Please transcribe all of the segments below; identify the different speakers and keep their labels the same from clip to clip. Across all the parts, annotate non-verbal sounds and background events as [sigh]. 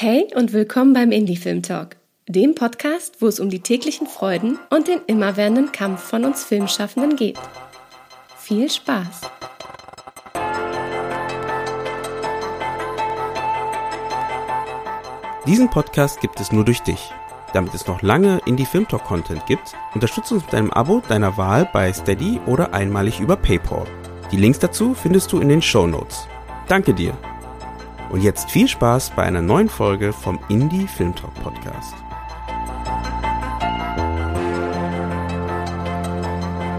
Speaker 1: Hey und willkommen beim Indie Film Talk, dem Podcast, wo es um die täglichen Freuden und den immerwährenden Kampf von uns Filmschaffenden geht. Viel Spaß!
Speaker 2: Diesen Podcast gibt es nur durch dich. Damit es noch lange Indie Film Talk Content gibt, unterstütze uns mit einem Abo deiner Wahl bei Steady oder einmalig über PayPal. Die Links dazu findest du in den Show Notes. Danke dir! Und jetzt viel Spaß bei einer neuen Folge vom Indie Film Talk Podcast.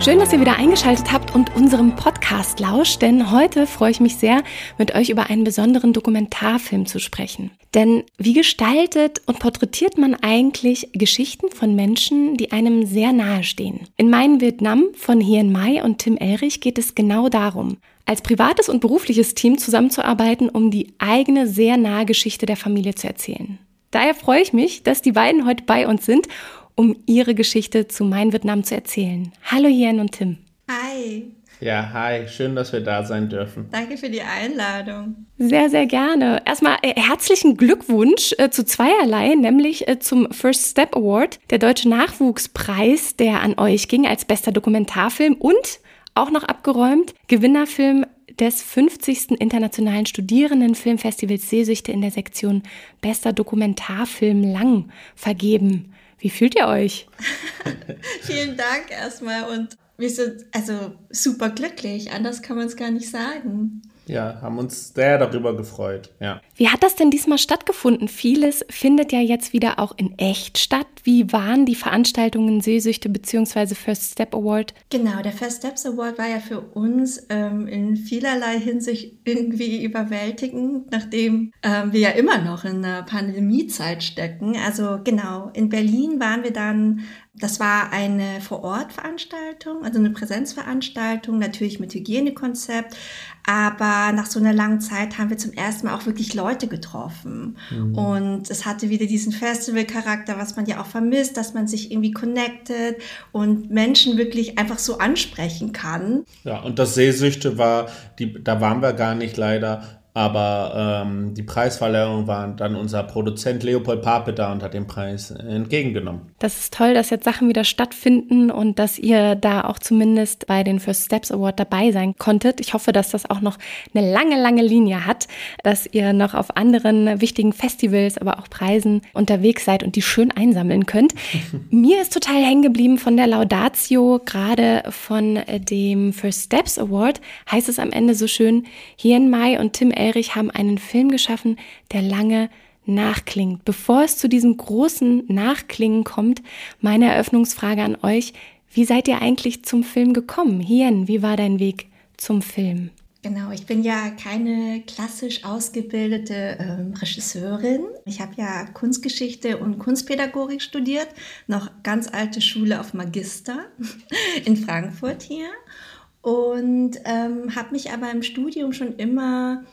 Speaker 1: Schön, dass ihr wieder eingeschaltet habt und unserem Podcast lauscht, denn heute freue ich mich sehr, mit euch über einen besonderen Dokumentarfilm zu sprechen. Denn wie gestaltet und porträtiert man eigentlich Geschichten von Menschen, die einem sehr nahe stehen? In Mein Vietnam von Hien Mai und Tim Elrich geht es genau darum, als privates und berufliches Team zusammenzuarbeiten, um die eigene sehr nahe Geschichte der Familie zu erzählen. Daher freue ich mich, dass die beiden heute bei uns sind um ihre Geschichte zu Mein Vietnam zu erzählen. Hallo Jen und Tim.
Speaker 3: Hi.
Speaker 4: Ja, hi, schön, dass wir da sein dürfen.
Speaker 3: Danke für die Einladung.
Speaker 1: Sehr, sehr gerne. Erstmal äh, herzlichen Glückwunsch äh, zu zweierlei, nämlich äh, zum First Step Award, der Deutsche Nachwuchspreis, der an euch ging als bester Dokumentarfilm und auch noch abgeräumt, Gewinnerfilm des 50. Internationalen Studierendenfilmfestivals Seesichte in der Sektion Bester Dokumentarfilm Lang vergeben. Wie fühlt ihr euch? [laughs]
Speaker 3: Vielen Dank erstmal und wir sind also super glücklich. Anders kann man es gar nicht sagen.
Speaker 4: Ja, haben uns sehr darüber gefreut. Ja.
Speaker 1: Wie hat das denn diesmal stattgefunden? Vieles findet ja jetzt wieder auch in echt statt. Wie waren die Veranstaltungen Sehsüchte bzw. First Step Award?
Speaker 3: Genau, der First Steps Award war ja für uns ähm, in vielerlei Hinsicht irgendwie überwältigend, nachdem ähm, wir ja immer noch in einer Pandemiezeit stecken. Also genau, in Berlin waren wir dann das war eine Vor-Ort-Veranstaltung, also eine Präsenzveranstaltung, natürlich mit Hygienekonzept. Aber nach so einer langen Zeit haben wir zum ersten Mal auch wirklich Leute getroffen. Mhm. Und es hatte wieder diesen Festival-Charakter, was man ja auch vermisst, dass man sich irgendwie connected und Menschen wirklich einfach so ansprechen kann.
Speaker 4: Ja, und das Sehsüchte war, die, da waren wir gar nicht leider aber ähm, die Preisverleihung war dann unser Produzent Leopold Pape da und hat den Preis entgegengenommen.
Speaker 1: Das ist toll, dass jetzt Sachen wieder stattfinden und dass ihr da auch zumindest bei den First Steps Award dabei sein konntet. Ich hoffe, dass das auch noch eine lange, lange Linie hat, dass ihr noch auf anderen wichtigen Festivals, aber auch Preisen unterwegs seid und die schön einsammeln könnt. [laughs] Mir ist total hängen geblieben von der Laudatio, gerade von dem First Steps Award, heißt es am Ende so schön, Hien Mai und Tim Elrich haben einen Film geschaffen, der lange nachklingt. Bevor es zu diesem großen Nachklingen kommt, meine Eröffnungsfrage an euch. Wie seid ihr eigentlich zum Film gekommen? Hien, wie war dein Weg zum Film?
Speaker 3: Genau, ich bin ja keine klassisch ausgebildete ähm, Regisseurin. Ich habe ja Kunstgeschichte und Kunstpädagogik studiert, noch ganz alte Schule auf Magister [laughs] in Frankfurt hier und ähm, habe mich aber im Studium schon immer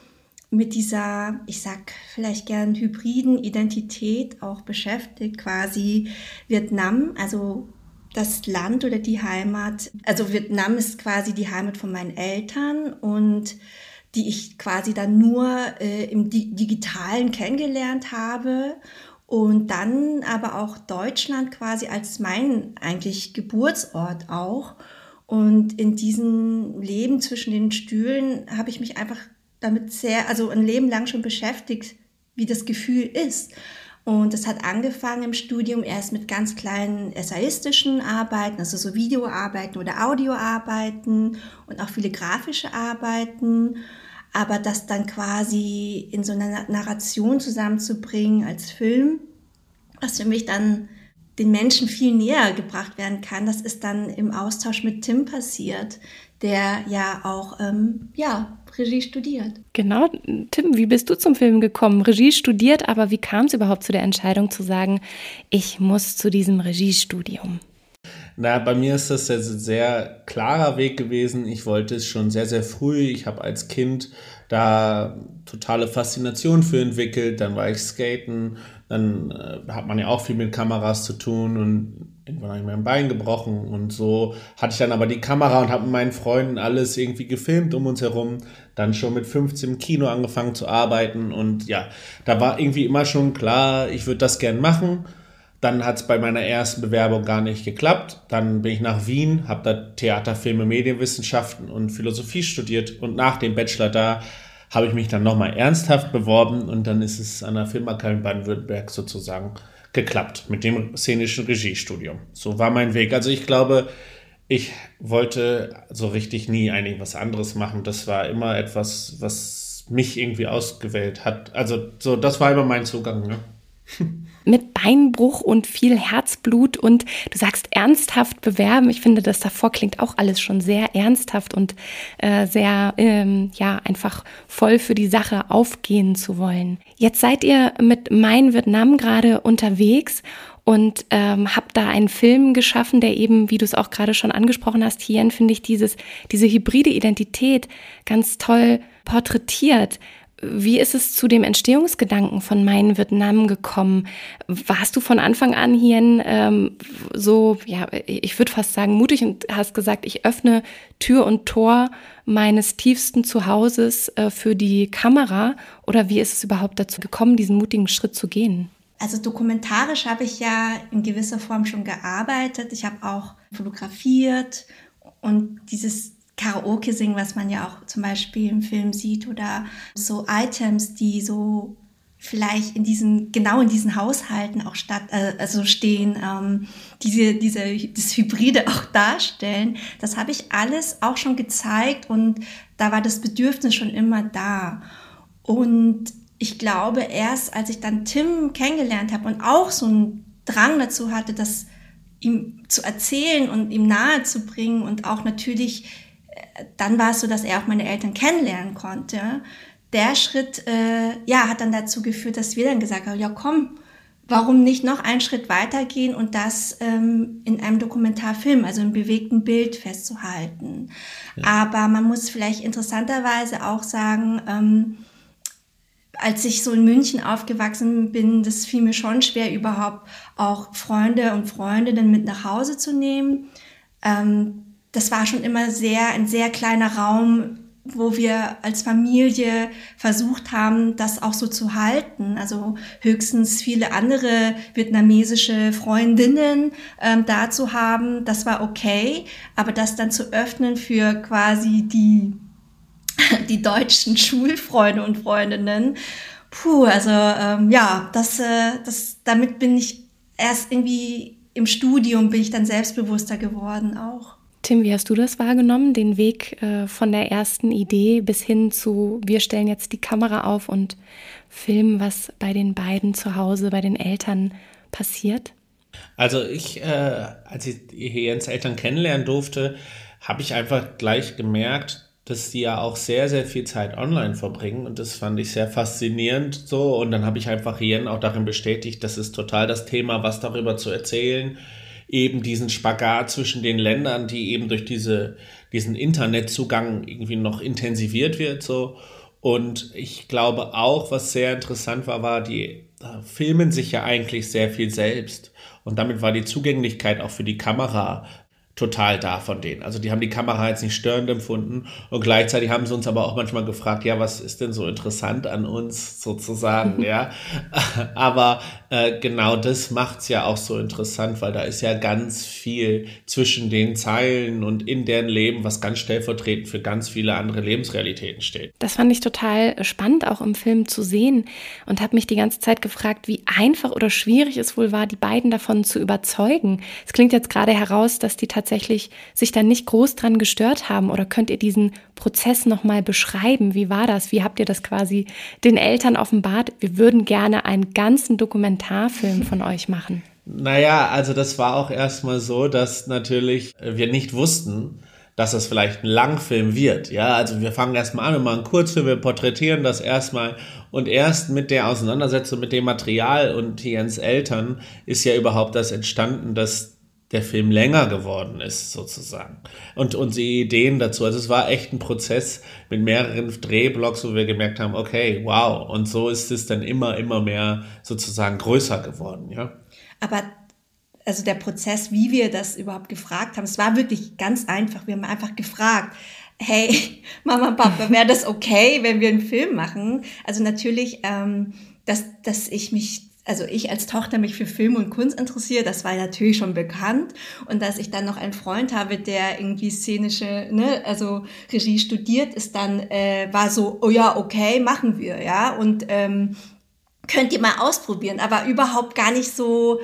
Speaker 3: mit dieser, ich sag vielleicht gern hybriden Identität auch beschäftigt, quasi Vietnam, also das Land oder die Heimat. Also Vietnam ist quasi die Heimat von meinen Eltern und die ich quasi dann nur äh, im Di digitalen kennengelernt habe und dann aber auch Deutschland quasi als mein eigentlich Geburtsort auch. Und in diesem Leben zwischen den Stühlen habe ich mich einfach damit sehr, also ein Leben lang schon beschäftigt, wie das Gefühl ist. Und das hat angefangen im Studium erst mit ganz kleinen essayistischen Arbeiten, also so Videoarbeiten oder Audioarbeiten und auch viele grafische Arbeiten. Aber das dann quasi in so einer Narration zusammenzubringen als Film, was für mich dann den Menschen viel näher gebracht werden kann, das ist dann im Austausch mit Tim passiert, der ja auch ähm, ja, Regie studiert.
Speaker 1: Genau. Tim, wie bist du zum Film gekommen? Regie studiert, aber wie kam es überhaupt zu der Entscheidung zu sagen, ich muss zu diesem Regiestudium?
Speaker 4: Na, bei mir ist das ein sehr klarer Weg gewesen. Ich wollte es schon sehr, sehr früh. Ich habe als Kind da totale Faszination für entwickelt. Dann war ich skaten. Dann äh, hat man ja auch viel mit Kameras zu tun und irgendwann habe ich mir ein Bein gebrochen und so hatte ich dann aber die Kamera und habe mit meinen Freunden alles irgendwie gefilmt um uns herum. Dann schon mit 15 im Kino angefangen zu arbeiten und ja, da war irgendwie immer schon klar, ich würde das gern machen. Dann hat es bei meiner ersten Bewerbung gar nicht geklappt. Dann bin ich nach Wien, habe da Theater, Filme, Medienwissenschaften und Philosophie studiert und nach dem Bachelor da habe ich mich dann nochmal ernsthaft beworben und dann ist es an der Filmakademie Baden-Württemberg sozusagen geklappt mit dem szenischen Regiestudium. So war mein Weg. Also ich glaube, ich wollte so richtig nie eigentlich was anderes machen. Das war immer etwas, was mich irgendwie ausgewählt hat. Also so, das war immer mein Zugang. Ne? [laughs]
Speaker 1: mit Beinbruch und viel Herzblut und du sagst ernsthaft bewerben. Ich finde, das davor klingt auch alles schon sehr ernsthaft und äh, sehr, ähm, ja, einfach voll für die Sache aufgehen zu wollen. Jetzt seid ihr mit Mein Vietnam gerade unterwegs und ähm, habe da einen Film geschaffen, der eben, wie du es auch gerade schon angesprochen hast, hier finde ich dieses, diese hybride Identität ganz toll porträtiert. Wie ist es zu dem Entstehungsgedanken von Mein Vietnam gekommen? Warst du von Anfang an hier ähm, so, ja, ich würde fast sagen, mutig und hast gesagt, ich öffne Tür und Tor meines tiefsten Zuhauses äh, für die Kamera? Oder wie ist es überhaupt dazu gekommen, diesen mutigen Schritt zu gehen?
Speaker 3: Also dokumentarisch habe ich ja in gewisser Form schon gearbeitet. Ich habe auch fotografiert und dieses Karaoke singen, was man ja auch zum Beispiel im Film sieht oder so Items, die so vielleicht in diesen, genau in diesen Haushalten auch statt, äh, also stehen, ähm, diese, diese, das Hybride auch [laughs] darstellen. Das habe ich alles auch schon gezeigt und da war das Bedürfnis schon immer da. Und ich glaube, erst als ich dann Tim kennengelernt habe und auch so einen Drang dazu hatte, das ihm zu erzählen und ihm nahe zu bringen und auch natürlich dann war es so, dass er auch meine Eltern kennenlernen konnte. Der Schritt, äh, ja, hat dann dazu geführt, dass wir dann gesagt haben, ja komm, warum nicht noch einen Schritt weitergehen und das ähm, in einem Dokumentarfilm, also im bewegten Bild festzuhalten. Ja. Aber man muss vielleicht interessanterweise auch sagen, ähm, als ich so in München aufgewachsen bin, das fiel mir schon schwer, überhaupt auch Freunde und Freundinnen mit nach Hause zu nehmen. Ähm, das war schon immer sehr, ein sehr kleiner Raum, wo wir als Familie versucht haben, das auch so zu halten. Also höchstens viele andere vietnamesische Freundinnen ähm, da zu haben, das war okay. Aber das dann zu öffnen für quasi die, [laughs] die deutschen Schulfreunde und Freundinnen, puh, also ähm, ja, das, äh, das, damit bin ich erst irgendwie im Studium bin ich dann selbstbewusster geworden auch.
Speaker 1: Tim, wie hast du das wahrgenommen, den Weg äh, von der ersten Idee bis hin zu, wir stellen jetzt die Kamera auf und filmen, was bei den beiden zu Hause, bei den Eltern passiert?
Speaker 4: Also ich, äh, als ich Jens Eltern kennenlernen durfte, habe ich einfach gleich gemerkt, dass die ja auch sehr, sehr viel Zeit online verbringen und das fand ich sehr faszinierend so und dann habe ich einfach Jen auch darin bestätigt, das ist total das Thema, was darüber zu erzählen eben diesen Spagat zwischen den Ländern, die eben durch diese, diesen Internetzugang irgendwie noch intensiviert wird, so. Und ich glaube auch, was sehr interessant war, war, die filmen sich ja eigentlich sehr viel selbst. Und damit war die Zugänglichkeit auch für die Kamera total da von denen. Also die haben die Kamera jetzt nicht störend empfunden und gleichzeitig haben sie uns aber auch manchmal gefragt, ja, was ist denn so interessant an uns sozusagen, [laughs] ja. Aber äh, genau das macht's ja auch so interessant, weil da ist ja ganz viel zwischen den Zeilen und in deren Leben, was ganz stellvertretend für ganz viele andere Lebensrealitäten steht.
Speaker 1: Das fand ich total spannend auch im Film zu sehen und habe mich die ganze Zeit gefragt, wie einfach oder schwierig es wohl war, die beiden davon zu überzeugen. Es klingt jetzt gerade heraus, dass die tatsächlich tatsächlich sich dann nicht groß dran gestört haben? Oder könnt ihr diesen Prozess nochmal beschreiben? Wie war das? Wie habt ihr das quasi den Eltern offenbart? Wir würden gerne einen ganzen Dokumentarfilm von euch machen.
Speaker 4: Naja, also das war auch erstmal so, dass natürlich wir nicht wussten, dass das vielleicht ein Langfilm wird. Ja, also wir fangen erstmal an, wir machen Kurzfilm, wir porträtieren das erstmal und erst mit der Auseinandersetzung mit dem Material und Jens Eltern ist ja überhaupt das entstanden, dass der Film länger geworden ist, sozusagen. Und unsere Ideen dazu. Also es war echt ein Prozess mit mehreren Drehblocks, wo wir gemerkt haben, okay, wow. Und so ist es dann immer, immer mehr sozusagen größer geworden, ja.
Speaker 3: Aber also der Prozess, wie wir das überhaupt gefragt haben. Es war wirklich ganz einfach. Wir haben einfach gefragt, hey, [laughs] Mama, Papa, wäre das okay, wenn wir einen Film machen? Also natürlich, ähm, dass, dass ich mich also ich als Tochter mich für Film und Kunst interessiere, das war natürlich schon bekannt. Und dass ich dann noch einen Freund habe, der irgendwie szenische, ne, also Regie studiert, ist dann, äh, war so, oh ja, okay, machen wir, ja. Und ähm, könnt ihr mal ausprobieren, aber überhaupt gar nicht so,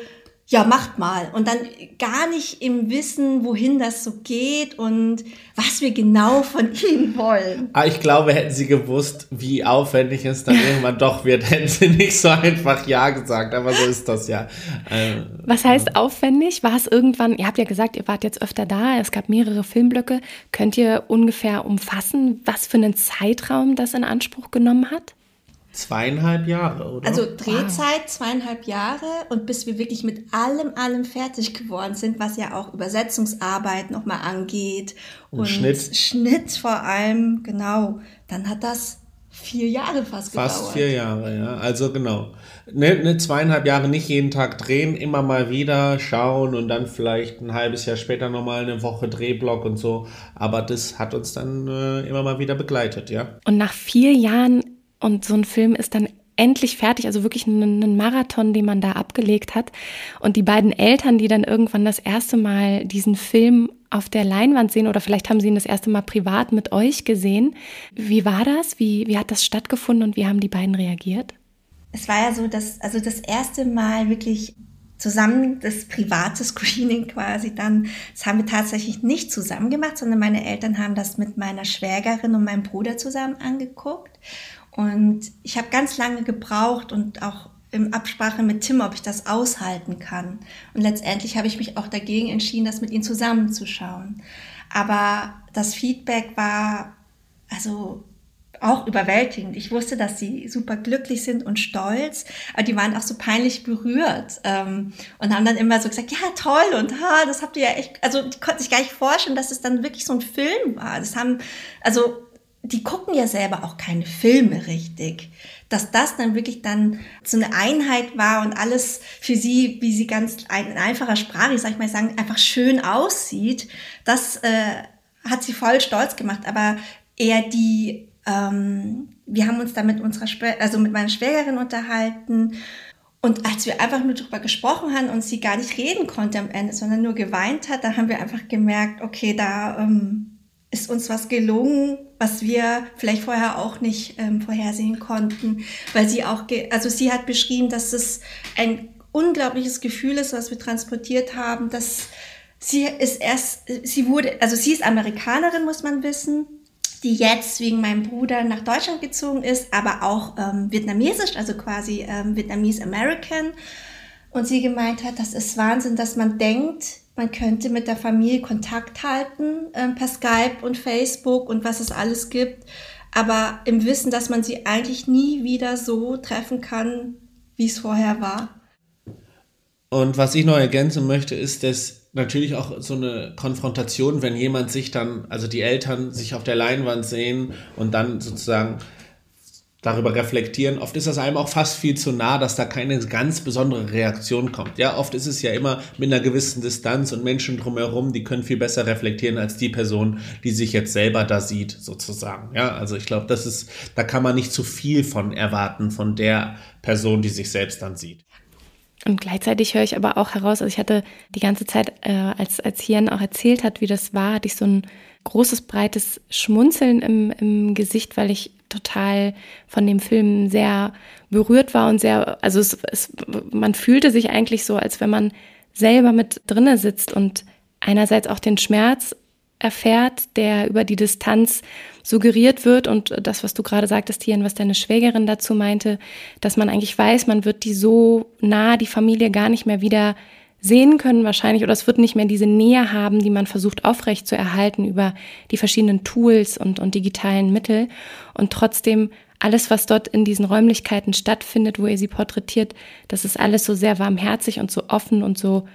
Speaker 3: ja, macht mal. Und dann gar nicht im Wissen, wohin das so geht und was wir genau von [laughs] ihnen wollen.
Speaker 4: Aber ah, ich glaube, hätten sie gewusst, wie aufwendig es dann [laughs] irgendwann doch wird, hätten sie nicht so einfach Ja gesagt. Aber so ist das ja.
Speaker 1: Ähm, was heißt aufwendig? War es irgendwann, ihr habt ja gesagt, ihr wart jetzt öfter da, es gab mehrere Filmblöcke. Könnt ihr ungefähr umfassen, was für einen Zeitraum das in Anspruch genommen hat?
Speaker 4: Zweieinhalb Jahre, oder?
Speaker 3: Also Drehzeit zweieinhalb Jahre und bis wir wirklich mit allem, allem fertig geworden sind, was ja auch Übersetzungsarbeit nochmal angeht und, und Schnitt. Schnitt vor allem, genau. Dann hat das vier Jahre fast,
Speaker 4: gedauert. Fast vier Jahre, ja. Also genau. Ne, ne, zweieinhalb Jahre nicht jeden Tag drehen, immer mal wieder schauen und dann vielleicht ein halbes Jahr später nochmal eine Woche Drehblock und so. Aber das hat uns dann äh, immer mal wieder begleitet, ja.
Speaker 1: Und nach vier Jahren und so ein Film ist dann endlich fertig, also wirklich ein, Marathon, den man da abgelegt hat. Und die beiden Eltern, die dann irgendwann das erste Mal diesen Film auf der Leinwand sehen oder vielleicht haben sie ihn das erste Mal privat mit euch gesehen. Wie war das? Wie, wie hat das stattgefunden und wie haben die beiden reagiert?
Speaker 3: Es war ja so, dass also das erste Mal wirklich zusammen das private Screening quasi dann, das haben wir tatsächlich nicht zusammen gemacht, sondern meine Eltern haben das mit meiner Schwägerin und meinem Bruder zusammen angeguckt. Und ich habe ganz lange gebraucht und auch im Absprache mit Tim, ob ich das aushalten kann. Und letztendlich habe ich mich auch dagegen entschieden, das mit ihm zusammenzuschauen. Aber das Feedback war also auch überwältigend. Ich wusste, dass sie super glücklich sind und stolz, aber die waren auch so peinlich berührt ähm, und haben dann immer so gesagt, ja toll und ha, das habt ihr ja echt, also die konnten sich gar nicht vorstellen, dass es dann wirklich so ein Film war. Das haben, also die gucken ja selber auch keine Filme richtig. Dass das dann wirklich dann so eine Einheit war und alles für sie, wie sie ganz in einfacher Sprache, sag ich mal sagen, einfach schön aussieht, das äh, hat sie voll stolz gemacht. Aber eher die, ähm, wir haben uns da mit unserer, also mit meiner Schwägerin unterhalten. Und als wir einfach nur darüber gesprochen haben und sie gar nicht reden konnte am Ende, sondern nur geweint hat, da haben wir einfach gemerkt, okay, da ähm, ist uns was gelungen, was wir vielleicht vorher auch nicht ähm, vorhersehen konnten, weil sie auch, also sie hat beschrieben, dass es ein unglaubliches Gefühl ist, was wir transportiert haben, dass sie ist erst, sie wurde, also sie ist Amerikanerin, muss man wissen, die jetzt wegen meinem Bruder nach Deutschland gezogen ist, aber auch ähm, vietnamesisch, also quasi ähm, Vietnamese American. Und sie gemeint hat, das ist Wahnsinn, dass man denkt, man könnte mit der Familie Kontakt halten äh, per Skype und Facebook und was es alles gibt, aber im Wissen, dass man sie eigentlich nie wieder so treffen kann, wie es vorher war.
Speaker 4: Und was ich noch ergänzen möchte, ist, dass natürlich auch so eine Konfrontation, wenn jemand sich dann, also die Eltern sich auf der Leinwand sehen und dann sozusagen darüber reflektieren. Oft ist das einem auch fast viel zu nah, dass da keine ganz besondere Reaktion kommt. Ja, oft ist es ja immer mit einer gewissen Distanz und Menschen drumherum, die können viel besser reflektieren als die Person, die sich jetzt selber da sieht, sozusagen. Ja, also ich glaube, das ist, da kann man nicht zu viel von erwarten von der Person, die sich selbst dann sieht.
Speaker 1: Und gleichzeitig höre ich aber auch heraus, also ich hatte die ganze Zeit, äh, als, als Hian auch erzählt hat, wie das war, hatte ich so ein großes, breites Schmunzeln im, im Gesicht, weil ich total von dem Film sehr berührt war und sehr, also es, es, man fühlte sich eigentlich so, als wenn man selber mit drinne sitzt und einerseits auch den Schmerz erfährt, der über die Distanz suggeriert wird und das, was du gerade sagtest, Tian, was deine Schwägerin dazu meinte, dass man eigentlich weiß, man wird die so nah, die Familie gar nicht mehr wieder sehen können wahrscheinlich oder es wird nicht mehr diese Nähe haben, die man versucht aufrecht zu erhalten über die verschiedenen Tools und, und digitalen Mittel und trotzdem alles, was dort in diesen Räumlichkeiten stattfindet, wo ihr sie porträtiert, das ist alles so sehr warmherzig und so offen und so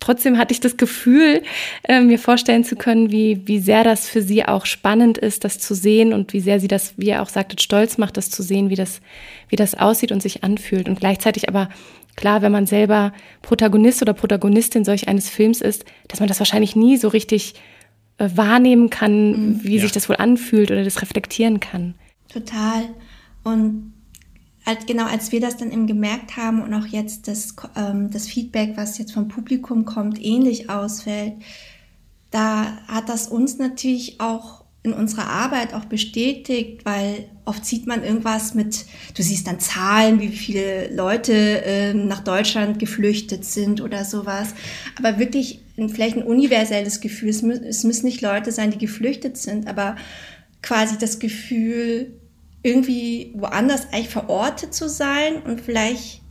Speaker 1: trotzdem hatte ich das Gefühl, äh, mir vorstellen zu können, wie, wie sehr das für sie auch spannend ist, das zu sehen und wie sehr sie das, wie ihr auch sagtet, stolz macht, das zu sehen, wie das, wie das aussieht und sich anfühlt. Und gleichzeitig aber klar, wenn man selber Protagonist oder Protagonistin solch eines Films ist, dass man das wahrscheinlich nie so richtig äh, wahrnehmen kann, mhm. wie ja. sich das wohl anfühlt oder das reflektieren kann.
Speaker 3: Total. Und als, genau als wir das dann eben gemerkt haben und auch jetzt das, ähm, das Feedback, was jetzt vom Publikum kommt, ähnlich ausfällt, da hat das uns natürlich auch in unserer Arbeit auch bestätigt, weil oft sieht man irgendwas mit, du siehst dann Zahlen, wie viele Leute äh, nach Deutschland geflüchtet sind oder sowas. Aber wirklich vielleicht ein universelles Gefühl. Es, mü es müssen nicht Leute sein, die geflüchtet sind, aber quasi das Gefühl, irgendwie woanders eigentlich verortet zu sein und vielleicht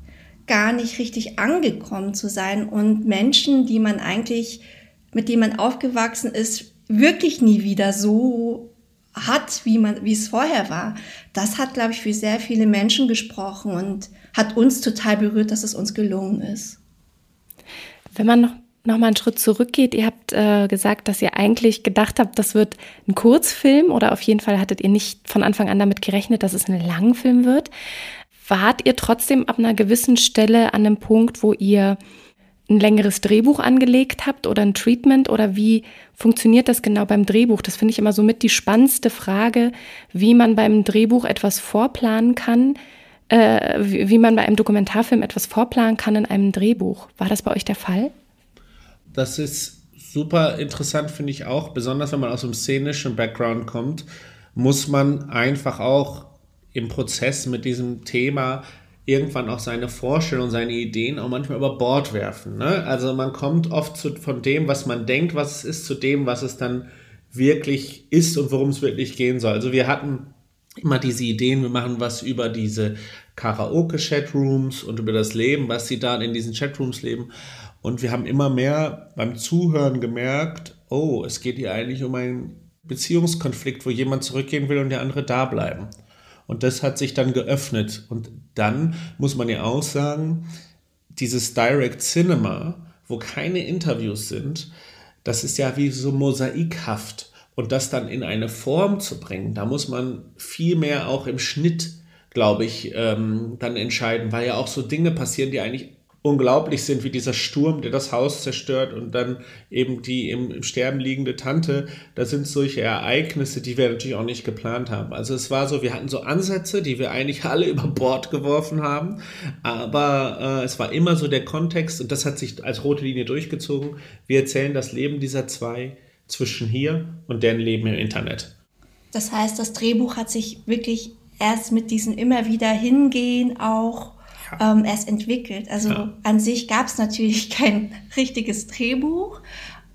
Speaker 3: gar nicht richtig angekommen zu sein und Menschen, die man eigentlich, mit denen man aufgewachsen ist, wirklich nie wieder so hat, wie man, wie es vorher war. Das hat, glaube ich, für sehr viele Menschen gesprochen und hat uns total berührt, dass es uns gelungen ist.
Speaker 1: Wenn man noch, noch mal einen Schritt zurückgeht, ihr habt äh, gesagt, dass ihr eigentlich gedacht habt, das wird ein Kurzfilm oder auf jeden Fall hattet ihr nicht von Anfang an damit gerechnet, dass es ein Langfilm wird. Wart ihr trotzdem ab einer gewissen Stelle an einem Punkt, wo ihr ein längeres Drehbuch angelegt habt oder ein Treatment oder wie funktioniert das genau beim Drehbuch? Das finde ich immer so mit die spannendste Frage, wie man beim Drehbuch etwas vorplanen kann, äh, wie, wie man bei einem Dokumentarfilm etwas vorplanen kann in einem Drehbuch. War das bei euch der Fall?
Speaker 4: Das ist super interessant, finde ich auch, besonders wenn man aus einem szenischen Background kommt, muss man einfach auch im Prozess mit diesem Thema irgendwann auch seine Vorstellungen, seine Ideen auch manchmal über Bord werfen. Ne? Also man kommt oft zu, von dem, was man denkt, was es ist, zu dem, was es dann wirklich ist und worum es wirklich gehen soll. Also wir hatten immer diese Ideen, wir machen was über diese Karaoke-Chatrooms und über das Leben, was sie da in diesen Chatrooms leben. Und wir haben immer mehr beim Zuhören gemerkt, oh, es geht hier eigentlich um einen Beziehungskonflikt, wo jemand zurückgehen will und der andere da bleiben. Und das hat sich dann geöffnet. Und dann muss man ja auch sagen, dieses Direct Cinema, wo keine Interviews sind, das ist ja wie so mosaikhaft. Und das dann in eine Form zu bringen, da muss man viel mehr auch im Schnitt, glaube ich, ähm, dann entscheiden, weil ja auch so Dinge passieren, die eigentlich unglaublich sind, wie dieser Sturm, der das Haus zerstört und dann eben die im, im, Sterben liegende Tante. Das sind solche Ereignisse, die wir natürlich auch nicht geplant haben. Also es war so, wir hatten so Ansätze, die wir eigentlich [laughs] alle über Bord geworfen haben, aber äh, es war immer so der Kontext und das hat sich als rote Linie durchgezogen. Wir erzählen das Leben dieser zwei zwischen hier und deren Leben im Internet.
Speaker 3: Das heißt, das Drehbuch hat sich wirklich erst mit diesem immer wieder hingehen auch ähm, erst entwickelt. Also ja. an sich gab es natürlich [laughs] kein richtiges Drehbuch.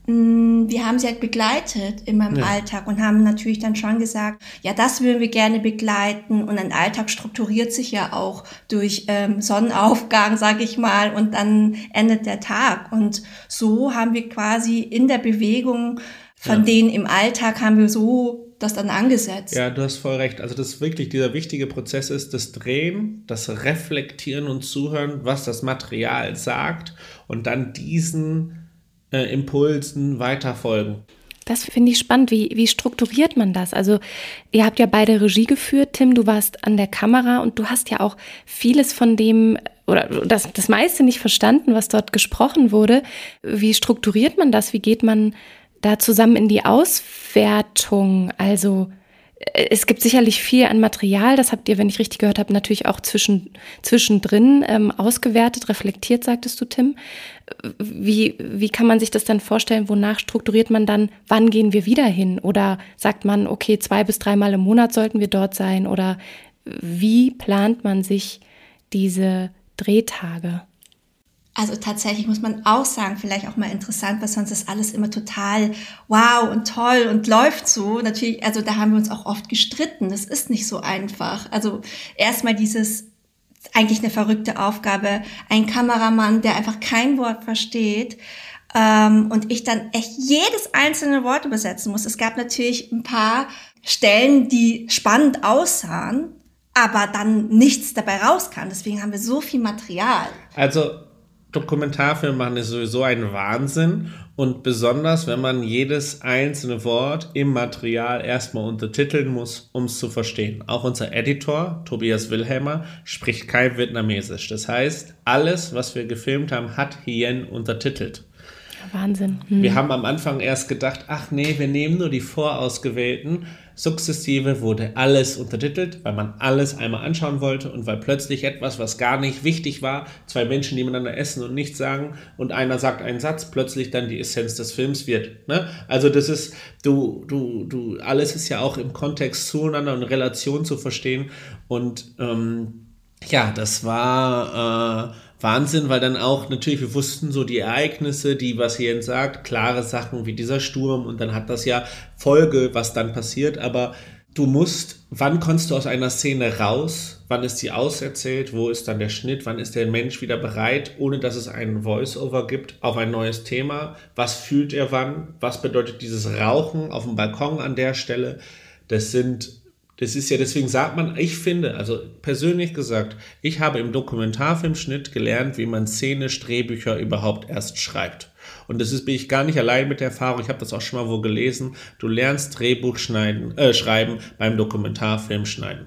Speaker 3: Mm, wir haben sie halt begleitet in meinem ja. Alltag und haben natürlich dann schon gesagt, ja, das würden wir gerne begleiten und ein Alltag strukturiert sich ja auch durch ähm, Sonnenaufgang, sage ich mal, und dann endet der Tag. Und so haben wir quasi in der Bewegung von ja. denen im Alltag haben wir so das dann angesetzt.
Speaker 4: Ja, du hast voll recht. Also das wirklich dieser wichtige Prozess ist das Drehen, das Reflektieren und Zuhören, was das Material sagt und dann diesen äh, Impulsen weiterfolgen.
Speaker 1: Das finde ich spannend. Wie, wie strukturiert man das? Also, ihr habt ja beide Regie geführt. Tim, du warst an der Kamera und du hast ja auch vieles von dem oder das, das meiste nicht verstanden, was dort gesprochen wurde. Wie strukturiert man das? Wie geht man da zusammen in die Auswertung? Also äh, es gibt sicherlich viel an Material, das habt ihr, wenn ich richtig gehört habe, natürlich auch zwischen, zwischendrin ähm, ausgewertet, reflektiert, sagtest du, Tim. Wie, wie kann man sich das dann vorstellen? Wonach strukturiert man dann, wann gehen wir wieder hin? Oder sagt man, okay, zwei bis dreimal im Monat sollten wir dort sein? Oder wie plant man sich diese Drehtage?
Speaker 3: Also tatsächlich muss man auch sagen, vielleicht auch mal interessant, weil sonst ist alles immer total wow und toll und läuft so. Natürlich, also da haben wir uns auch oft gestritten. Das ist nicht so einfach. Also erstmal dieses eigentlich eine verrückte Aufgabe, ein Kameramann, der einfach kein Wort versteht. Ähm, und ich dann echt jedes einzelne Wort übersetzen muss. Es gab natürlich ein paar Stellen, die spannend aussahen, aber dann nichts dabei rauskam. Deswegen haben wir so viel Material.
Speaker 4: Also Dokumentarfilm machen ist sowieso ein Wahnsinn und besonders, wenn man jedes einzelne Wort im Material erstmal untertiteln muss, um es zu verstehen. Auch unser Editor, Tobias Wilhelmer, spricht kein Vietnamesisch. Das heißt, alles, was wir gefilmt haben, hat Hien untertitelt.
Speaker 1: Wahnsinn.
Speaker 4: Hm. Wir haben am Anfang erst gedacht, ach nee, wir nehmen nur die vorausgewählten Sukzessive wurde alles untertitelt, weil man alles einmal anschauen wollte und weil plötzlich etwas, was gar nicht wichtig war, zwei Menschen, die miteinander essen und nichts sagen und einer sagt einen Satz, plötzlich dann die Essenz des Films wird. Ne? Also das ist, du, du, du, alles ist ja auch im Kontext zueinander und Relation zu verstehen und ähm, ja, das war äh, Wahnsinn, weil dann auch natürlich, wir wussten so die Ereignisse, die, was Jens sagt, klare Sachen wie dieser Sturm und dann hat das ja Folge, was dann passiert, aber du musst, wann kommst du aus einer Szene raus, wann ist sie auserzählt, wo ist dann der Schnitt, wann ist der Mensch wieder bereit, ohne dass es einen Voice-Over gibt, auf ein neues Thema, was fühlt er wann, was bedeutet dieses Rauchen auf dem Balkon an der Stelle, das sind das ist ja, deswegen sagt man, ich finde, also persönlich gesagt, ich habe im Dokumentarfilmschnitt gelernt, wie man szenisch Drehbücher überhaupt erst schreibt. Und das ist, bin ich gar nicht allein mit der Erfahrung, ich habe das auch schon mal wo gelesen. Du lernst Drehbuch schneiden, äh, schreiben beim Dokumentarfilm schneiden.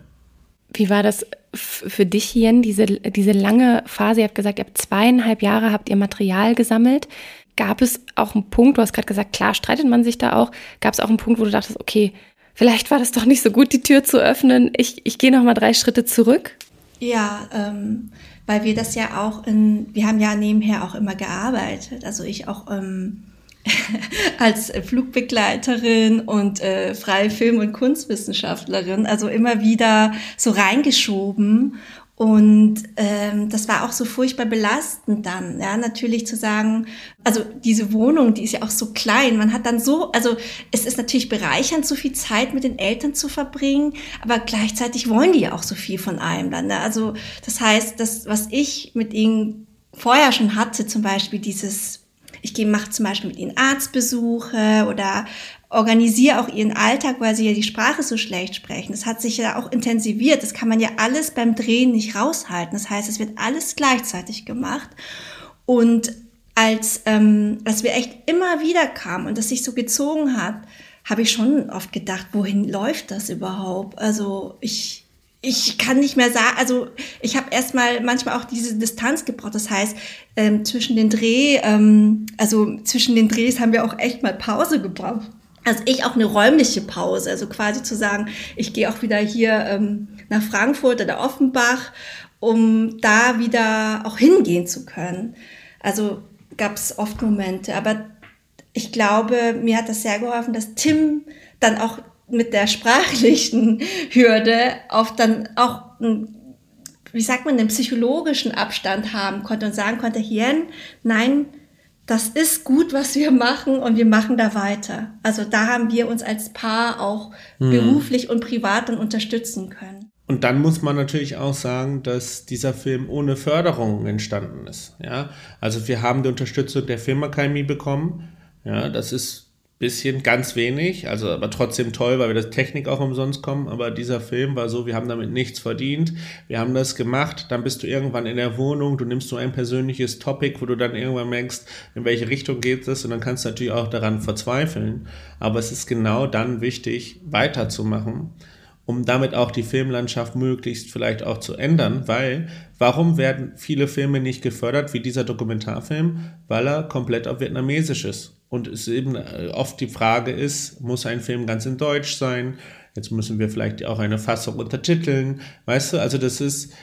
Speaker 1: Wie war das für dich, Jen, diese, diese lange Phase? Ihr habt gesagt, ihr habt zweieinhalb Jahre habt ihr Material gesammelt. Gab es auch einen Punkt, du hast gerade gesagt, klar streitet man sich da auch. Gab es auch einen Punkt, wo du dachtest, okay, vielleicht war das doch nicht so gut, die Tür zu öffnen. Ich, ich gehe noch mal drei Schritte zurück.
Speaker 3: Ja, ähm, weil wir das ja auch in, wir haben ja nebenher auch immer gearbeitet. Also ich auch ähm, [laughs] als Flugbegleiterin und äh, freie Film- und Kunstwissenschaftlerin, also immer wieder so reingeschoben und ähm, das war auch so furchtbar belastend dann, ja, natürlich zu sagen, also diese Wohnung, die ist ja auch so klein, man hat dann so, also es ist natürlich bereichernd, so viel Zeit mit den Eltern zu verbringen, aber gleichzeitig wollen die ja auch so viel von einem dann. Ne? Also das heißt, das, was ich mit ihnen vorher schon hatte, zum Beispiel dieses ich gehe, mache zum Beispiel mit ihnen Arztbesuche oder organisiere auch ihren Alltag, weil sie ja die Sprache so schlecht sprechen. Das hat sich ja auch intensiviert. Das kann man ja alles beim Drehen nicht raushalten. Das heißt, es wird alles gleichzeitig gemacht. Und als, ähm, als wir echt immer wieder kamen und das sich so gezogen hat, habe ich schon oft gedacht, wohin läuft das überhaupt? Also ich, ich kann nicht mehr sagen, also ich habe erstmal manchmal auch diese Distanz gebraucht. Das heißt, ähm, zwischen den Dreh, ähm, also zwischen den Drehs haben wir auch echt mal Pause gebraucht. Also ich auch eine räumliche Pause, also quasi zu sagen, ich gehe auch wieder hier ähm, nach Frankfurt oder Offenbach, um da wieder auch hingehen zu können. Also gab es oft Momente, aber ich glaube, mir hat das sehr geholfen, dass Tim dann auch mit der sprachlichen [laughs] Hürde auf dann auch wie sagt man, den psychologischen Abstand haben konnte und sagen konnte, hier, nein, das ist gut, was wir machen und wir machen da weiter. Also da haben wir uns als Paar auch mhm. beruflich und privat dann unterstützen können.
Speaker 4: Und dann muss man natürlich auch sagen, dass dieser Film ohne Förderung entstanden ist. Ja, also wir haben die Unterstützung der Filmakademie bekommen. Ja, das ist bisschen, ganz wenig, also aber trotzdem toll, weil wir das Technik auch umsonst kommen, aber dieser Film war so, wir haben damit nichts verdient, wir haben das gemacht, dann bist du irgendwann in der Wohnung, du nimmst so ein persönliches Topic, wo du dann irgendwann merkst, in welche Richtung geht es. Und dann kannst du natürlich auch daran verzweifeln, aber es ist genau dann wichtig, weiterzumachen um damit auch die Filmlandschaft möglichst vielleicht auch zu ändern, weil warum werden viele Filme nicht gefördert wie dieser Dokumentarfilm? Weil er komplett auf Vietnamesisch ist. Und es eben äh, oft die Frage ist, muss ein Film ganz in Deutsch sein? Jetzt müssen wir vielleicht auch eine Fassung untertiteln. Weißt du, also das ist,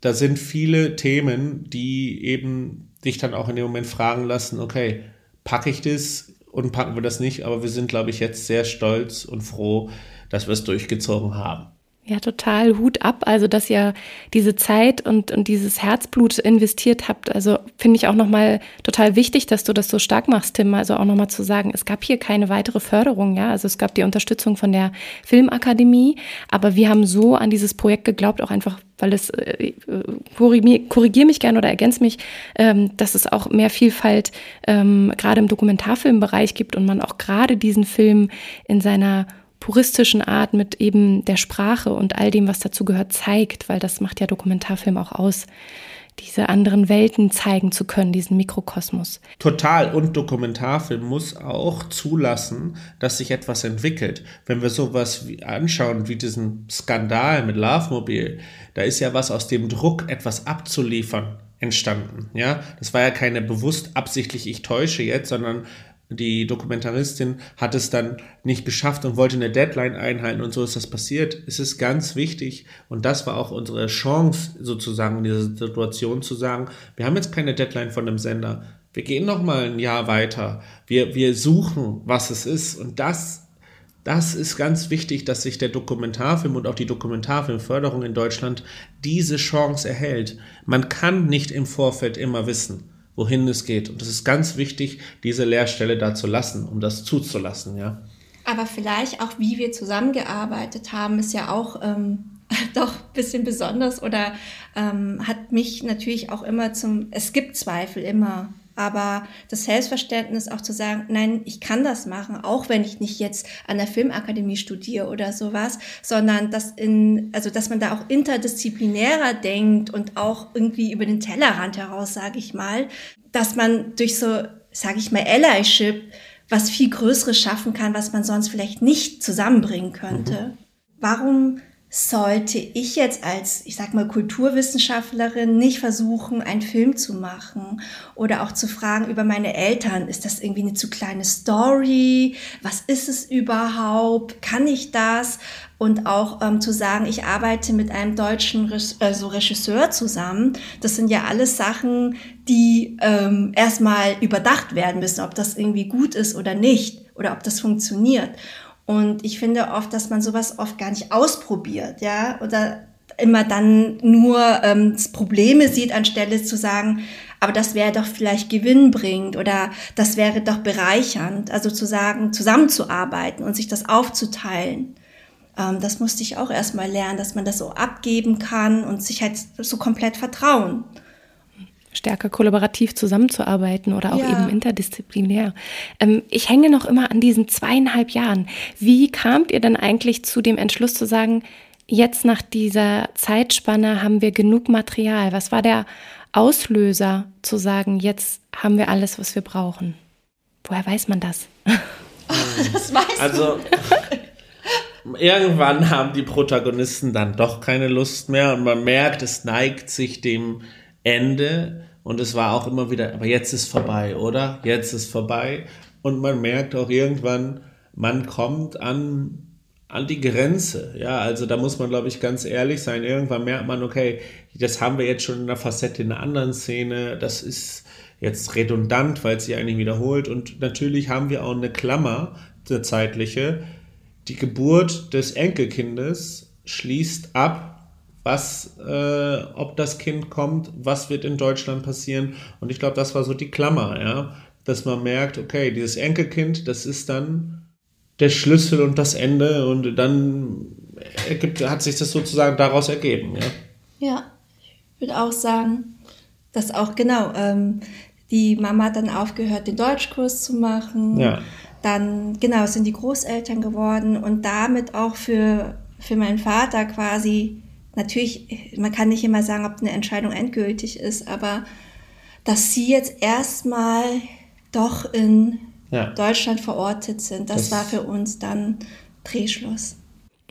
Speaker 4: da sind viele Themen, die eben dich dann auch in dem Moment fragen lassen, okay, packe ich das und packen wir das nicht? Aber wir sind, glaube ich, jetzt sehr stolz und froh, dass wir es durchgezogen haben.
Speaker 1: Ja, total Hut ab. Also, dass ihr diese Zeit und, und dieses Herzblut investiert habt. Also, finde ich auch nochmal total wichtig, dass du das so stark machst, Tim. Also auch nochmal zu sagen, es gab hier keine weitere Förderung. Ja, also es gab die Unterstützung von der Filmakademie. Aber wir haben so an dieses Projekt geglaubt, auch einfach, weil es, äh, korrigier mich gern oder ergänz mich, ähm, dass es auch mehr Vielfalt ähm, gerade im Dokumentarfilmbereich gibt und man auch gerade diesen Film in seiner puristischen Art mit eben der Sprache und all dem, was dazu gehört, zeigt, weil das macht ja Dokumentarfilm auch aus. diese anderen Welten zeigen zu können, diesen Mikrokosmos.
Speaker 4: Total. Und Dokumentarfilm muss auch zulassen, dass sich etwas entwickelt. Wenn wir sowas wie anschauen wie diesen Skandal mit Love Mobile, da ist ja was aus dem Druck, etwas abzuliefern entstanden. Ja, das war ja keine bewusst absichtlich, ich täusche jetzt, sondern die Dokumentaristin hat es dann nicht geschafft und wollte eine Deadline einhalten und so ist das passiert. Es ist ganz wichtig und das war auch unsere Chance sozusagen in dieser Situation zu sagen, wir haben jetzt keine Deadline von dem Sender. Wir gehen noch mal ein Jahr weiter. Wir, wir suchen, was es ist und das das ist ganz wichtig, dass sich der Dokumentarfilm und auch die Dokumentarfilmförderung in Deutschland diese Chance erhält. Man kann nicht im Vorfeld immer wissen wohin es geht. Und es ist ganz wichtig, diese Leerstelle da zu lassen, um das zuzulassen, ja.
Speaker 3: Aber vielleicht auch, wie wir zusammengearbeitet haben, ist ja auch ähm, [laughs] doch ein bisschen besonders oder ähm, hat mich natürlich auch immer zum, es gibt Zweifel immer aber das Selbstverständnis auch zu sagen, nein, ich kann das machen, auch wenn ich nicht jetzt an der Filmakademie studiere oder sowas, sondern dass in, also dass man da auch interdisziplinärer denkt und auch irgendwie über den Tellerrand heraus, sage ich mal, dass man durch so, sage ich mal, Allyship was viel Größeres schaffen kann, was man sonst vielleicht nicht zusammenbringen könnte. Mhm. Warum sollte ich jetzt als, ich sag mal, Kulturwissenschaftlerin nicht versuchen, einen Film zu machen oder auch zu fragen über meine Eltern, ist das irgendwie eine zu kleine Story? Was ist es überhaupt? Kann ich das? Und auch ähm, zu sagen, ich arbeite mit einem deutschen also Regisseur zusammen. Das sind ja alles Sachen, die ähm, erstmal überdacht werden müssen, ob das irgendwie gut ist oder nicht oder ob das funktioniert. Und ich finde oft, dass man sowas oft gar nicht ausprobiert, ja, oder immer dann nur ähm, Probleme sieht, anstelle zu sagen, aber das wäre doch vielleicht gewinnbringend oder das wäre doch bereichernd. Also zu sagen, zusammenzuarbeiten und sich das aufzuteilen. Ähm, das musste ich auch erstmal lernen, dass man das so abgeben kann und sich halt so komplett vertrauen
Speaker 1: stärker kollaborativ zusammenzuarbeiten oder auch ja. eben interdisziplinär. Ähm, ich hänge noch immer an diesen zweieinhalb Jahren. Wie kamt ihr denn eigentlich zu dem Entschluss zu sagen, jetzt nach dieser Zeitspanne haben wir genug Material? Was war der Auslöser zu sagen, jetzt haben wir alles, was wir brauchen? Woher weiß man das? [laughs]
Speaker 3: das weiß
Speaker 4: also, [laughs] irgendwann haben die Protagonisten dann doch keine Lust mehr und man merkt, es neigt sich dem Ende und es war auch immer wieder, aber jetzt ist vorbei, oder? Jetzt ist vorbei. Und man merkt auch irgendwann, man kommt an, an die Grenze. Ja, also da muss man, glaube ich, ganz ehrlich sein. Irgendwann merkt man, okay, das haben wir jetzt schon in der Facette in einer anderen Szene. Das ist jetzt redundant, weil es sich eigentlich wiederholt. Und natürlich haben wir auch eine Klammer, eine zeitliche. Die Geburt des Enkelkindes schließt ab was, äh, ob das Kind kommt, was wird in Deutschland passieren. Und ich glaube, das war so die Klammer, ja, dass man merkt, okay, dieses Enkelkind, das ist dann der Schlüssel und das Ende und dann ergibt, hat sich das sozusagen daraus ergeben, ja.
Speaker 3: Ja, ich würde auch sagen, dass auch genau, ähm, die Mama hat dann aufgehört, den Deutschkurs zu machen. Ja. Dann, genau, sind die Großeltern geworden und damit auch für, für meinen Vater quasi natürlich, man kann nicht immer sagen, ob eine Entscheidung endgültig ist, aber dass sie jetzt erstmal doch in ja. Deutschland verortet sind, das, das, war für uns dann Drehschluss.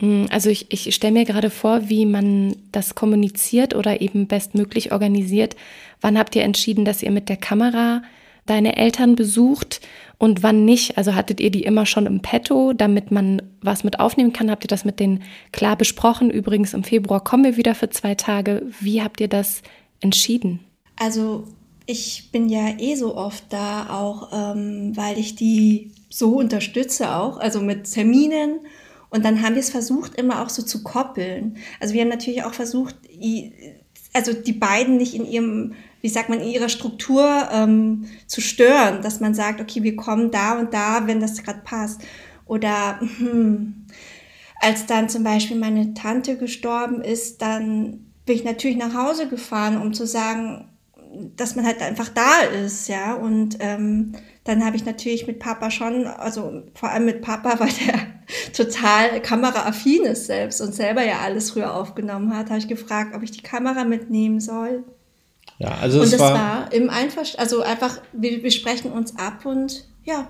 Speaker 1: Mm, also ich, ich stelle mir gerade vor, wie man das kommuniziert oder eben bestmöglich organisiert. Wann habt ihr entschieden, dass ihr mit der Kamera deine Eltern besucht und wann nicht? Also hattet ihr die immer schon im Petto, damit man was mit aufnehmen kann? Habt ihr das mit denen klar besprochen? Übrigens, im Februar kommen wir wieder für zwei Tage. Wie habt ihr das entschieden?
Speaker 3: Also ich bin ja eh so oft da, auch ähm, weil ich die so unterstütze auch, also mit Terminen. Und dann haben wir es versucht, immer auch so zu koppeln. Also wir haben natürlich auch versucht, also die beiden nicht in ihrem wie sagt man, in ihrer Struktur ähm, zu stören, dass man sagt, okay, wir kommen da und da, wenn das gerade passt. Oder hm, als dann zum Beispiel meine Tante gestorben ist, dann bin ich natürlich nach Hause gefahren, um zu sagen, dass man halt einfach da ist, ja. Und ähm, dann habe ich natürlich mit Papa schon, also vor allem mit Papa, [laughs] weil der total kameraaffin ist selbst und selber ja alles früher aufgenommen hat, habe ich gefragt, ob ich die Kamera mitnehmen soll.
Speaker 4: Ja, also
Speaker 3: und
Speaker 4: es
Speaker 3: das
Speaker 4: war,
Speaker 3: war, im Einverständnis, also einfach, wir, wir sprechen uns ab und ja.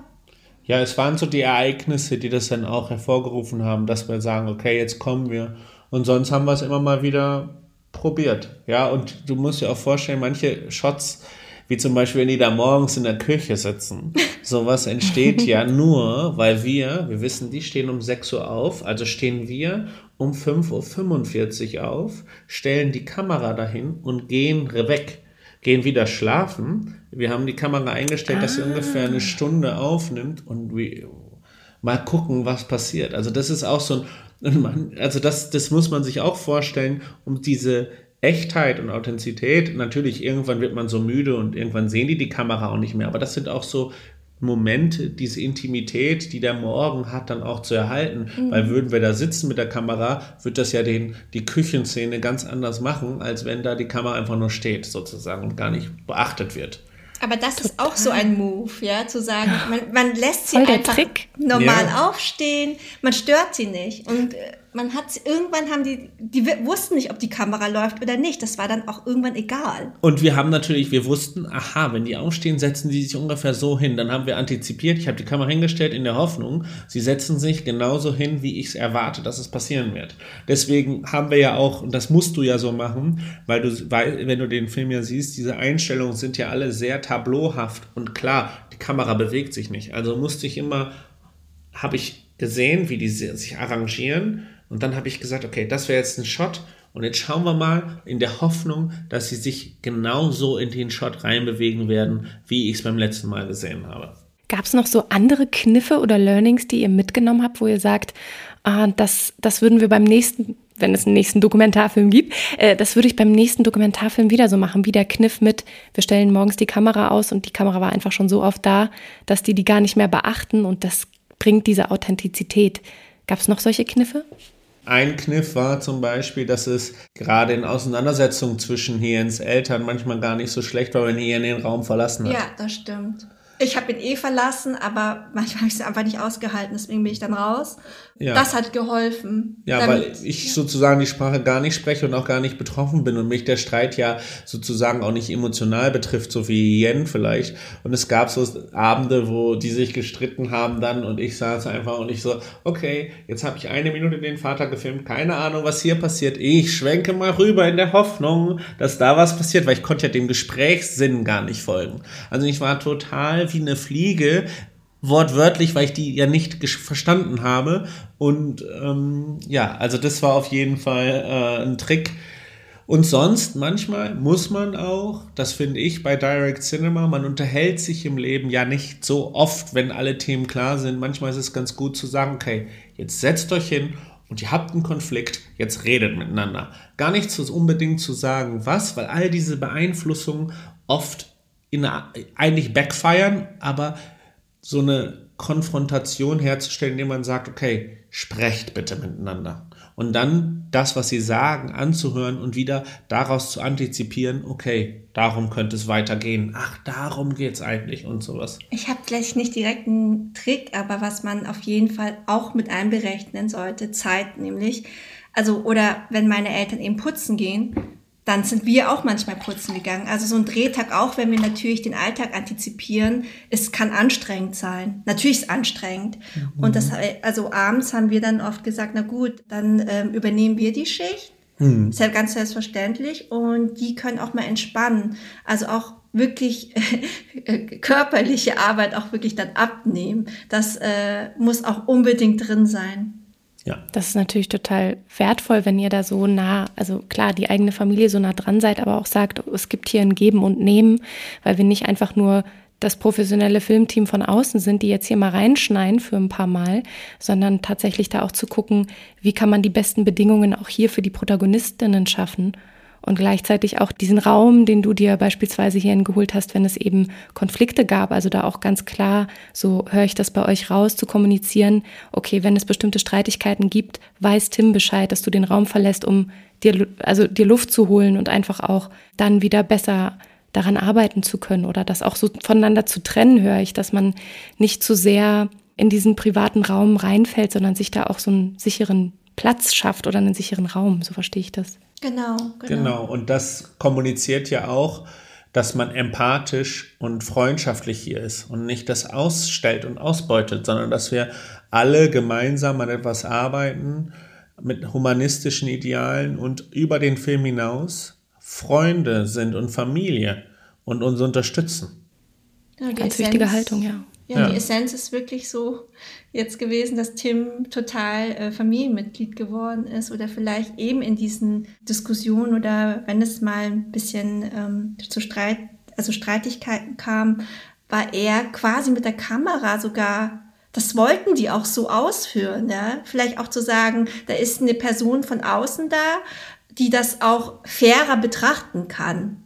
Speaker 4: Ja, es waren so die Ereignisse, die das dann auch hervorgerufen haben, dass wir sagen, okay, jetzt kommen wir. Und sonst haben wir es immer mal wieder probiert. Ja, und du musst dir auch vorstellen, manche Shots, wie zum Beispiel, wenn die da morgens in der Küche sitzen, [laughs] sowas entsteht ja nur, weil wir, wir wissen, die stehen um 6 Uhr auf, also stehen wir um 5.45 Uhr auf, stellen die Kamera dahin und gehen weg, gehen wieder schlafen. Wir haben die Kamera eingestellt, dass sie ungefähr eine Stunde aufnimmt und wir mal gucken, was passiert. Also das ist auch so ein, also das, das muss man sich auch vorstellen, um diese Echtheit und Authentizität. Natürlich, irgendwann wird man so müde und irgendwann sehen die die Kamera auch nicht mehr. Aber das sind auch so Momente, diese Intimität, die der Morgen hat, dann auch zu erhalten. Mhm. Weil würden wir da sitzen mit der Kamera, wird das ja den, die Küchenszene ganz anders machen, als wenn da die Kamera einfach nur steht, sozusagen, und gar nicht beachtet wird.
Speaker 3: Aber das Total. ist auch so ein Move, ja, zu sagen, man, man lässt sie einfach
Speaker 1: Trick.
Speaker 3: normal ja. aufstehen, man stört sie nicht. Und äh, man hat irgendwann haben die, die wussten nicht, ob die Kamera läuft oder nicht. Das war dann auch irgendwann egal.
Speaker 4: Und wir haben natürlich, wir wussten, aha, wenn die aufstehen, setzen die sich ungefähr so hin. Dann haben wir antizipiert. Ich habe die Kamera hingestellt in der Hoffnung, sie setzen sich genauso hin, wie ich es erwarte, dass es passieren wird. Deswegen haben wir ja auch, und das musst du ja so machen, weil du, weil, wenn du den Film ja siehst, diese Einstellungen sind ja alle sehr tableauhaft und klar, die Kamera bewegt sich nicht. Also musste ich immer, habe ich gesehen, wie die sich arrangieren und dann habe ich gesagt, okay, das wäre jetzt ein Shot. Und jetzt schauen wir mal in der Hoffnung, dass sie sich genauso in den Shot reinbewegen werden, wie ich es beim letzten Mal gesehen habe.
Speaker 1: Gab es noch so andere Kniffe oder Learnings, die ihr mitgenommen habt, wo ihr sagt, ah, das, das würden wir beim nächsten, wenn es einen nächsten Dokumentarfilm gibt, äh, das würde ich beim nächsten Dokumentarfilm wieder so machen, wie der Kniff mit, wir stellen morgens die Kamera aus und die Kamera war einfach schon so oft da, dass die die gar nicht mehr beachten und das bringt diese Authentizität. Gab es noch solche Kniffe?
Speaker 4: Ein Kniff war zum Beispiel, dass es gerade in Auseinandersetzungen zwischen Hiens Eltern manchmal gar nicht so schlecht war, wenn Hien den Raum verlassen hat.
Speaker 3: Ja, das stimmt. Ich habe ihn eh verlassen, aber manchmal habe ich es einfach nicht ausgehalten, deswegen bin ich dann raus. Ja. Das hat geholfen.
Speaker 4: Ja, damit, weil ich ja. sozusagen die Sprache gar nicht spreche und auch gar nicht betroffen bin und mich der Streit ja sozusagen auch nicht emotional betrifft, so wie Yen vielleicht. Und es gab so Abende, wo die sich gestritten haben dann und ich saß einfach und ich so, okay, jetzt habe ich eine Minute den Vater gefilmt, keine Ahnung, was hier passiert. Ich schwenke mal rüber in der Hoffnung, dass da was passiert, weil ich konnte ja dem Gesprächssinn gar nicht folgen. Also ich war total wie eine Fliege wortwörtlich, weil ich die ja nicht verstanden habe. Und ähm, ja, also das war auf jeden Fall äh, ein Trick. Und sonst, manchmal muss man auch, das finde ich bei Direct Cinema, man unterhält sich im Leben ja nicht so oft, wenn alle Themen klar sind. Manchmal ist es ganz gut zu sagen, okay, jetzt setzt euch hin und ihr habt einen Konflikt, jetzt redet miteinander. Gar nicht so unbedingt zu sagen, was, weil all diese Beeinflussungen oft in, eigentlich backfiren, aber so eine Konfrontation herzustellen, indem man sagt, okay, sprecht bitte miteinander. Und dann das, was sie sagen, anzuhören und wieder daraus zu antizipieren, okay, darum könnte es weitergehen. Ach, darum geht es eigentlich und sowas.
Speaker 3: Ich habe gleich nicht direkt einen Trick, aber was man auf jeden Fall auch mit einberechnen sollte, Zeit nämlich. Also, oder wenn meine Eltern eben putzen gehen, dann sind wir auch manchmal putzen gegangen. Also so ein Drehtag, auch wenn wir natürlich den Alltag antizipieren, es kann anstrengend sein. Natürlich ist es anstrengend. Mhm. Und das, also abends haben wir dann oft gesagt, na gut, dann ähm, übernehmen wir die Schicht. Mhm. Ist ja ganz selbstverständlich. Und die können auch mal entspannen. Also auch wirklich [laughs] körperliche Arbeit auch wirklich dann abnehmen. Das äh, muss auch unbedingt drin sein.
Speaker 1: Ja. Das ist natürlich total wertvoll, wenn ihr da so nah, also klar, die eigene Familie so nah dran seid, aber auch sagt, es gibt hier ein Geben und Nehmen, weil wir nicht einfach nur das professionelle Filmteam von außen sind, die jetzt hier mal reinschneiden für ein paar Mal, sondern tatsächlich da auch zu gucken, wie kann man die besten Bedingungen auch hier für die Protagonistinnen schaffen und gleichzeitig auch diesen Raum, den du dir beispielsweise hierhin geholt hast, wenn es eben Konflikte gab, also da auch ganz klar, so höre ich das bei euch raus, zu kommunizieren, okay, wenn es bestimmte Streitigkeiten gibt, weiß Tim Bescheid, dass du den Raum verlässt, um dir, also dir Luft zu holen und einfach auch dann wieder besser daran arbeiten zu können oder das auch so voneinander zu trennen, höre ich, dass man nicht zu sehr in diesen privaten Raum reinfällt, sondern sich da auch so einen sicheren Platz schafft oder einen sicheren Raum, so verstehe ich das.
Speaker 3: Genau,
Speaker 4: genau. Genau, und das kommuniziert ja auch, dass man empathisch und freundschaftlich hier ist und nicht das ausstellt und ausbeutet, sondern dass wir alle gemeinsam an etwas arbeiten mit humanistischen Idealen und über den Film hinaus Freunde sind und Familie und uns unterstützen.
Speaker 1: Ja, Ganz Essenz, wichtige Haltung, ja.
Speaker 3: Ja. Ja, die Essenz ist wirklich so jetzt gewesen, dass Tim total äh, Familienmitglied geworden ist oder vielleicht eben in diesen Diskussionen oder wenn es mal ein bisschen ähm, zu Streit, also Streitigkeiten kam, war er quasi mit der Kamera sogar das wollten die auch so ausführen, ja. Vielleicht auch zu sagen, da ist eine Person von außen da, die das auch fairer betrachten kann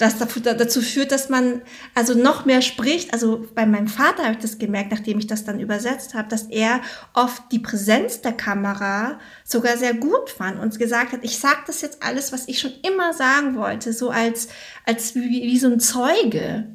Speaker 3: das dazu führt, dass man also noch mehr spricht. Also bei meinem Vater habe ich das gemerkt, nachdem ich das dann übersetzt habe, dass er oft die Präsenz der Kamera sogar sehr gut fand und gesagt hat, ich sage das jetzt alles, was ich schon immer sagen wollte, so als, als wie, wie so ein Zeuge.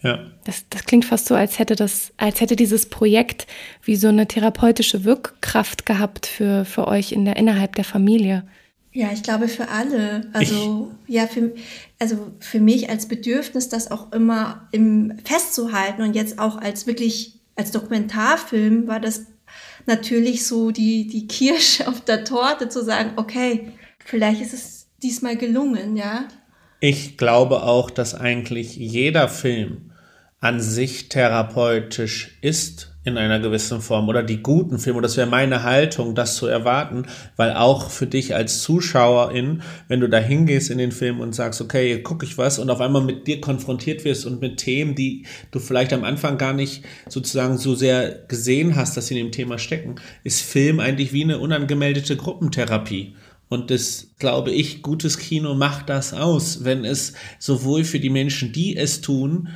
Speaker 1: Ja. Das, das klingt fast so, als hätte das, als hätte dieses Projekt wie so eine therapeutische Wirkkraft gehabt für, für euch in der, innerhalb der Familie.
Speaker 3: Ja, ich glaube für alle. Also ich, ja, für, also für mich als Bedürfnis, das auch immer im festzuhalten und jetzt auch als wirklich als Dokumentarfilm war das natürlich so die die Kirsche auf der Torte zu sagen, okay, vielleicht ist es diesmal gelungen, ja.
Speaker 4: Ich glaube auch, dass eigentlich jeder Film an sich therapeutisch ist in einer gewissen Form oder die guten Filme. Das wäre meine Haltung, das zu erwarten, weil auch für dich als Zuschauerin, wenn du da hingehst in den Film und sagst, okay, hier gucke ich was und auf einmal mit dir konfrontiert wirst und mit Themen, die du vielleicht am Anfang gar nicht sozusagen so sehr gesehen hast, dass sie in dem Thema stecken, ist Film eigentlich wie eine unangemeldete Gruppentherapie. Und das, glaube ich, gutes Kino macht das aus, wenn es sowohl für die Menschen, die es tun,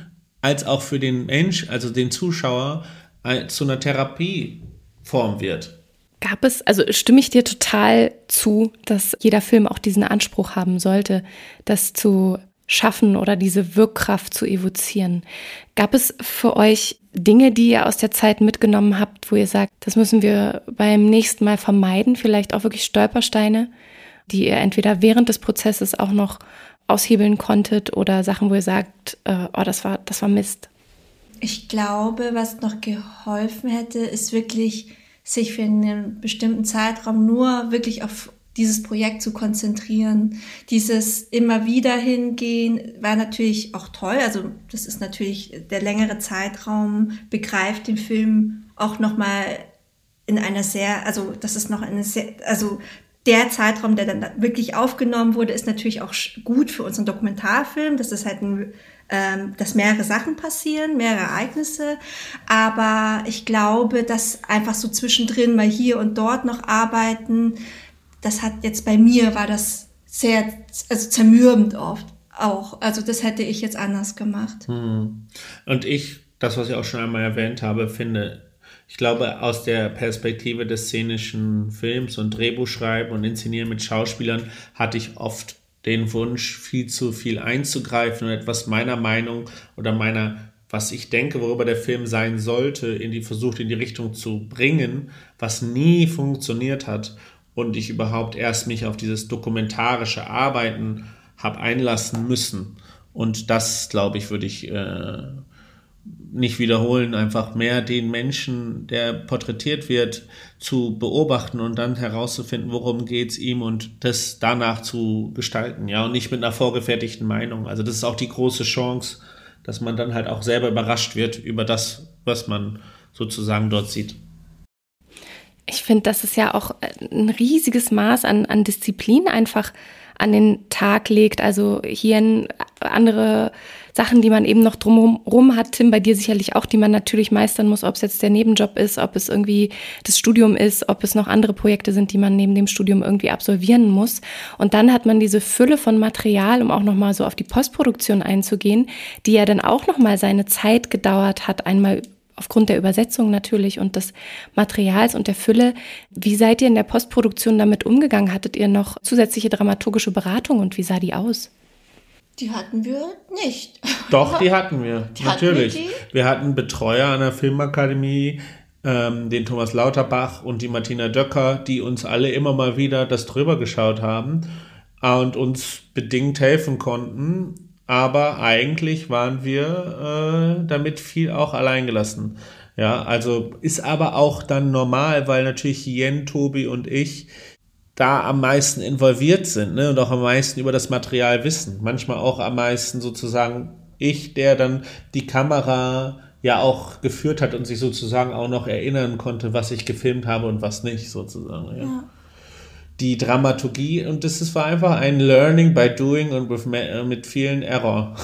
Speaker 4: als auch für den Mensch, also den Zuschauer, zu einer Therapieform wird.
Speaker 1: Gab es, also stimme ich dir total zu, dass jeder Film auch diesen Anspruch haben sollte, das zu schaffen oder diese Wirkkraft zu evozieren. Gab es für euch Dinge, die ihr aus der Zeit mitgenommen habt, wo ihr sagt, das müssen wir beim nächsten Mal vermeiden, vielleicht auch wirklich Stolpersteine, die ihr entweder während des Prozesses auch noch aushebeln konntet oder Sachen, wo ihr sagt, äh, oh, das war, das war Mist?
Speaker 3: Ich glaube, was noch geholfen hätte, ist wirklich, sich für einen bestimmten Zeitraum nur wirklich auf dieses Projekt zu konzentrieren. Dieses immer wieder hingehen war natürlich auch toll. Also das ist natürlich der längere Zeitraum begreift den Film auch noch mal in einer sehr, also das ist noch eine sehr, also der Zeitraum, der dann wirklich aufgenommen wurde, ist natürlich auch gut für unseren Dokumentarfilm. Das ist halt ein ähm, dass mehrere Sachen passieren, mehrere Ereignisse. Aber ich glaube, dass einfach so zwischendrin mal hier und dort noch arbeiten, das hat jetzt bei mir war das sehr, also zermürbend oft auch. Also das hätte ich jetzt anders gemacht.
Speaker 4: Hm. Und ich, das, was ich auch schon einmal erwähnt habe, finde, ich glaube, aus der Perspektive des szenischen Films und Drehbuchschreiben und Inszenieren mit Schauspielern hatte ich oft den Wunsch, viel zu viel einzugreifen und etwas meiner Meinung oder meiner, was ich denke, worüber der Film sein sollte, in die versucht in die Richtung zu bringen, was nie funktioniert hat und ich überhaupt erst mich auf dieses dokumentarische Arbeiten habe einlassen müssen. Und das, glaube ich, würde ich äh, nicht wiederholen, einfach mehr den Menschen, der porträtiert wird, zu beobachten und dann herauszufinden, worum geht's ihm und das danach zu gestalten, ja, und nicht mit einer vorgefertigten Meinung. Also das ist auch die große Chance, dass man dann halt auch selber überrascht wird über das, was man sozusagen dort sieht.
Speaker 1: Ich finde, das ist ja auch ein riesiges Maß an, an Disziplin einfach an den Tag legt. Also hier ein andere Sachen, die man eben noch drumherum hat, Tim, bei dir sicherlich auch, die man natürlich meistern muss, ob es jetzt der Nebenjob ist, ob es irgendwie das Studium ist, ob es noch andere Projekte sind, die man neben dem Studium irgendwie absolvieren muss. Und dann hat man diese Fülle von Material, um auch nochmal so auf die Postproduktion einzugehen, die ja dann auch nochmal seine Zeit gedauert hat, einmal aufgrund der Übersetzung natürlich und des Materials und der Fülle. Wie seid ihr in der Postproduktion damit umgegangen? Hattet ihr noch zusätzliche dramaturgische Beratung und wie sah die aus?
Speaker 3: Die hatten wir nicht.
Speaker 4: Doch, die [laughs] hatten wir. Die natürlich. Hatten wir, wir, hatten Betreuer an der Filmakademie, ähm, den Thomas Lauterbach und die Martina Döcker, die uns alle immer mal wieder das drüber geschaut haben. und uns bedingt helfen konnten. Aber eigentlich waren wir äh, damit viel auch alleingelassen. Ja, also ist aber auch dann normal, weil natürlich Jen, Tobi und ich da am meisten involviert sind ne, und auch am meisten über das Material wissen. Manchmal auch am meisten sozusagen ich, der dann die Kamera ja auch geführt hat und sich sozusagen auch noch erinnern konnte, was ich gefilmt habe und was nicht, sozusagen. Ja. ja. Die Dramaturgie und das ist, war einfach ein Learning by Doing und with, mit vielen Error.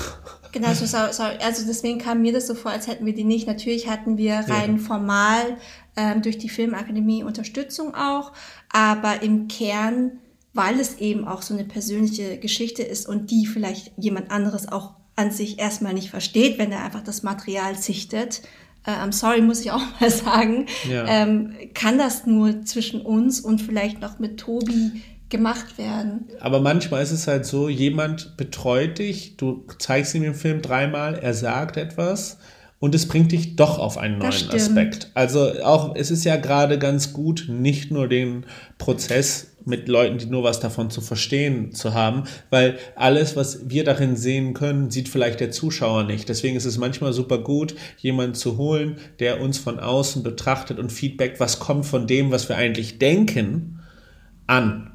Speaker 3: Genau, so, so, also deswegen kam mir das so vor, als hätten wir die nicht. Natürlich hatten wir rein ja. formal ähm, durch die Filmakademie Unterstützung auch, aber im Kern, weil es eben auch so eine persönliche Geschichte ist und die vielleicht jemand anderes auch an sich erstmal nicht versteht, wenn er einfach das Material sichtet, äh, I'm sorry, muss ich auch [laughs] mal sagen, ja. ähm, kann das nur zwischen uns und vielleicht noch mit Tobi gemacht werden.
Speaker 4: Aber manchmal ist es halt so, jemand betreut dich, du zeigst ihm den Film dreimal, er sagt etwas und es bringt dich doch auf einen neuen Aspekt. Also auch, es ist ja gerade ganz gut, nicht nur den Prozess mit Leuten, die nur was davon zu verstehen zu haben, weil alles, was wir darin sehen können, sieht vielleicht der Zuschauer nicht. Deswegen ist es manchmal super gut, jemanden zu holen, der uns von außen betrachtet und Feedback, was kommt von dem, was wir eigentlich denken, an.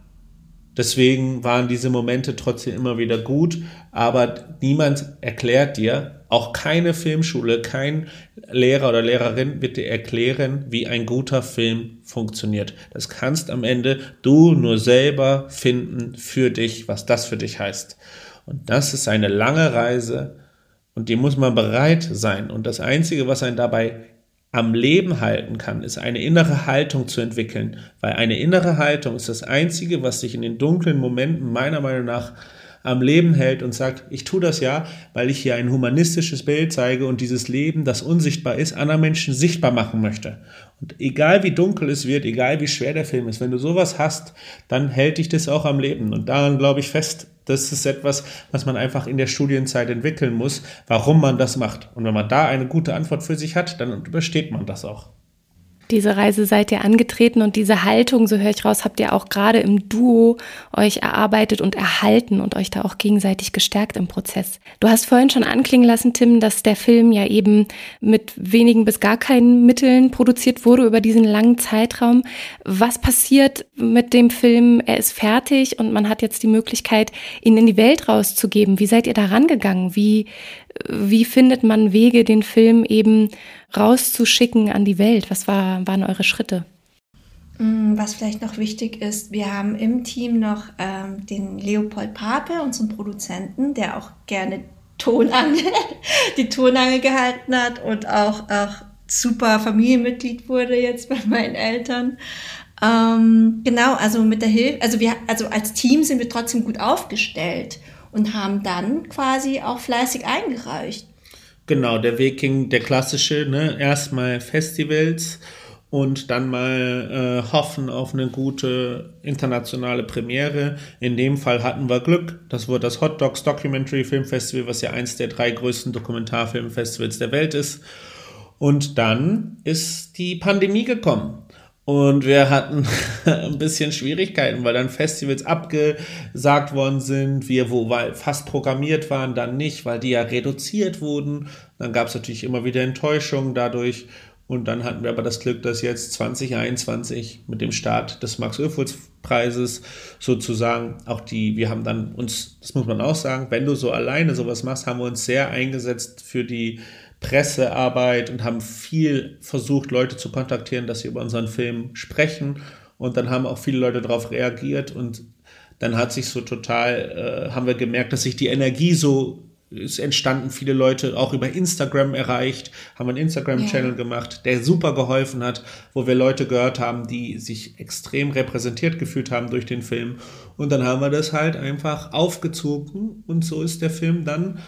Speaker 4: Deswegen waren diese Momente trotzdem immer wieder gut, aber niemand erklärt dir, auch keine Filmschule, kein Lehrer oder Lehrerin wird dir erklären, wie ein guter Film funktioniert. Das kannst am Ende du nur selber finden für dich, was das für dich heißt. Und das ist eine lange Reise und die muss man bereit sein. Und das Einzige, was einen dabei am Leben halten kann, ist eine innere Haltung zu entwickeln, weil eine innere Haltung ist das Einzige, was sich in den dunklen Momenten meiner Meinung nach am Leben hält und sagt, ich tue das ja, weil ich hier ein humanistisches Bild zeige und dieses Leben, das unsichtbar ist, anderen Menschen sichtbar machen möchte. Und egal wie dunkel es wird, egal wie schwer der Film ist, wenn du sowas hast, dann hält dich das auch am Leben. Und daran glaube ich fest, das ist etwas, was man einfach in der Studienzeit entwickeln muss, warum man das macht. Und wenn man da eine gute Antwort für sich hat, dann übersteht man das auch.
Speaker 1: Diese Reise seid ihr angetreten und diese Haltung, so höre ich raus, habt ihr auch gerade im Duo euch erarbeitet und erhalten und euch da auch gegenseitig gestärkt im Prozess. Du hast vorhin schon anklingen lassen, Tim, dass der Film ja eben mit wenigen bis gar keinen Mitteln produziert wurde über diesen langen Zeitraum. Was passiert mit dem Film? Er ist fertig und man hat jetzt die Möglichkeit, ihn in die Welt rauszugeben. Wie seid ihr da rangegangen? Wie, wie findet man Wege, den Film eben rauszuschicken an die Welt? Was war, waren eure Schritte?
Speaker 3: Mm, was vielleicht noch wichtig ist, wir haben im Team noch ähm, den Leopold Pape, unseren Produzenten, der auch gerne Tonangel, [laughs] die Tonangel gehalten hat und auch, auch super Familienmitglied wurde jetzt bei meinen Eltern. Ähm, genau, also mit der Hilfe, also wir, also als Team sind wir trotzdem gut aufgestellt und haben dann quasi auch fleißig eingereicht.
Speaker 4: Genau, der Weg ging der klassische, ne? Erstmal Festivals und dann mal äh, hoffen auf eine gute internationale Premiere. In dem Fall hatten wir Glück. Das wurde das Hot Dogs Documentary Film Festival, was ja eins der drei größten Dokumentarfilmfestivals der Welt ist. Und dann ist die Pandemie gekommen. Und wir hatten [laughs] ein bisschen Schwierigkeiten, weil dann Festivals abgesagt worden sind, wir wo fast programmiert waren, dann nicht, weil die ja reduziert wurden. Dann gab es natürlich immer wieder Enttäuschungen dadurch. Und dann hatten wir aber das Glück, dass jetzt 2021 mit dem Start des Max-Ophüls-Preises sozusagen auch die, wir haben dann uns, das muss man auch sagen, wenn du so alleine sowas machst, haben wir uns sehr eingesetzt für die Pressearbeit und haben viel versucht, Leute zu kontaktieren, dass sie über unseren Film sprechen. Und dann haben auch viele Leute darauf reagiert und dann hat sich so total, äh, haben wir gemerkt, dass sich die Energie so ist entstanden, viele Leute auch über Instagram erreicht, haben einen Instagram-Channel ja. gemacht, der super geholfen hat, wo wir Leute gehört haben, die sich extrem repräsentiert gefühlt haben durch den Film. Und dann haben wir das halt einfach aufgezogen und so ist der Film dann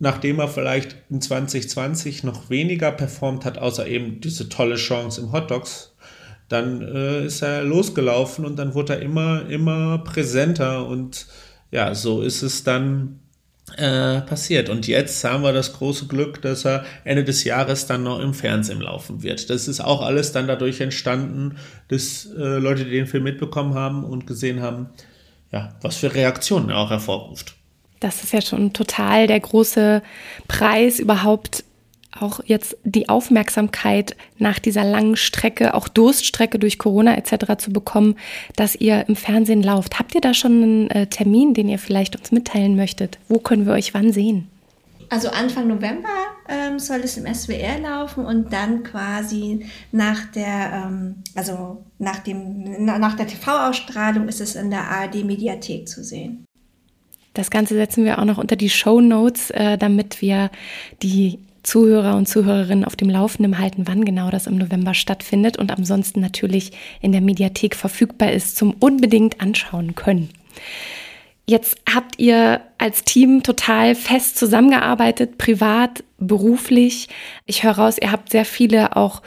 Speaker 4: nachdem er vielleicht in 2020 noch weniger performt hat, außer eben diese tolle Chance im Hot Dogs, dann äh, ist er losgelaufen und dann wurde er immer, immer präsenter und ja, so ist es dann äh, passiert. Und jetzt haben wir das große Glück, dass er Ende des Jahres dann noch im Fernsehen laufen wird. Das ist auch alles dann dadurch entstanden, dass äh, Leute, die den Film mitbekommen haben und gesehen haben, ja, was für Reaktionen er auch hervorruft.
Speaker 1: Das ist ja schon total der große Preis überhaupt auch jetzt die Aufmerksamkeit nach dieser langen Strecke, auch Durststrecke durch Corona etc. zu bekommen, dass ihr im Fernsehen lauft. Habt ihr da schon einen äh, Termin, den ihr vielleicht uns mitteilen möchtet? Wo können wir euch wann sehen?
Speaker 3: Also Anfang November ähm, soll es im SWR laufen und dann quasi nach der, ähm, also nach dem, nach der TV-Ausstrahlung ist es in der ARD-Mediathek zu sehen.
Speaker 1: Das Ganze setzen wir auch noch unter die Show Notes, äh, damit wir die Zuhörer und Zuhörerinnen auf dem Laufenden halten, wann genau das im November stattfindet und ansonsten natürlich in der Mediathek verfügbar ist zum unbedingt anschauen können. Jetzt habt ihr als Team total fest zusammengearbeitet, privat, beruflich. Ich höre raus, ihr habt sehr viele auch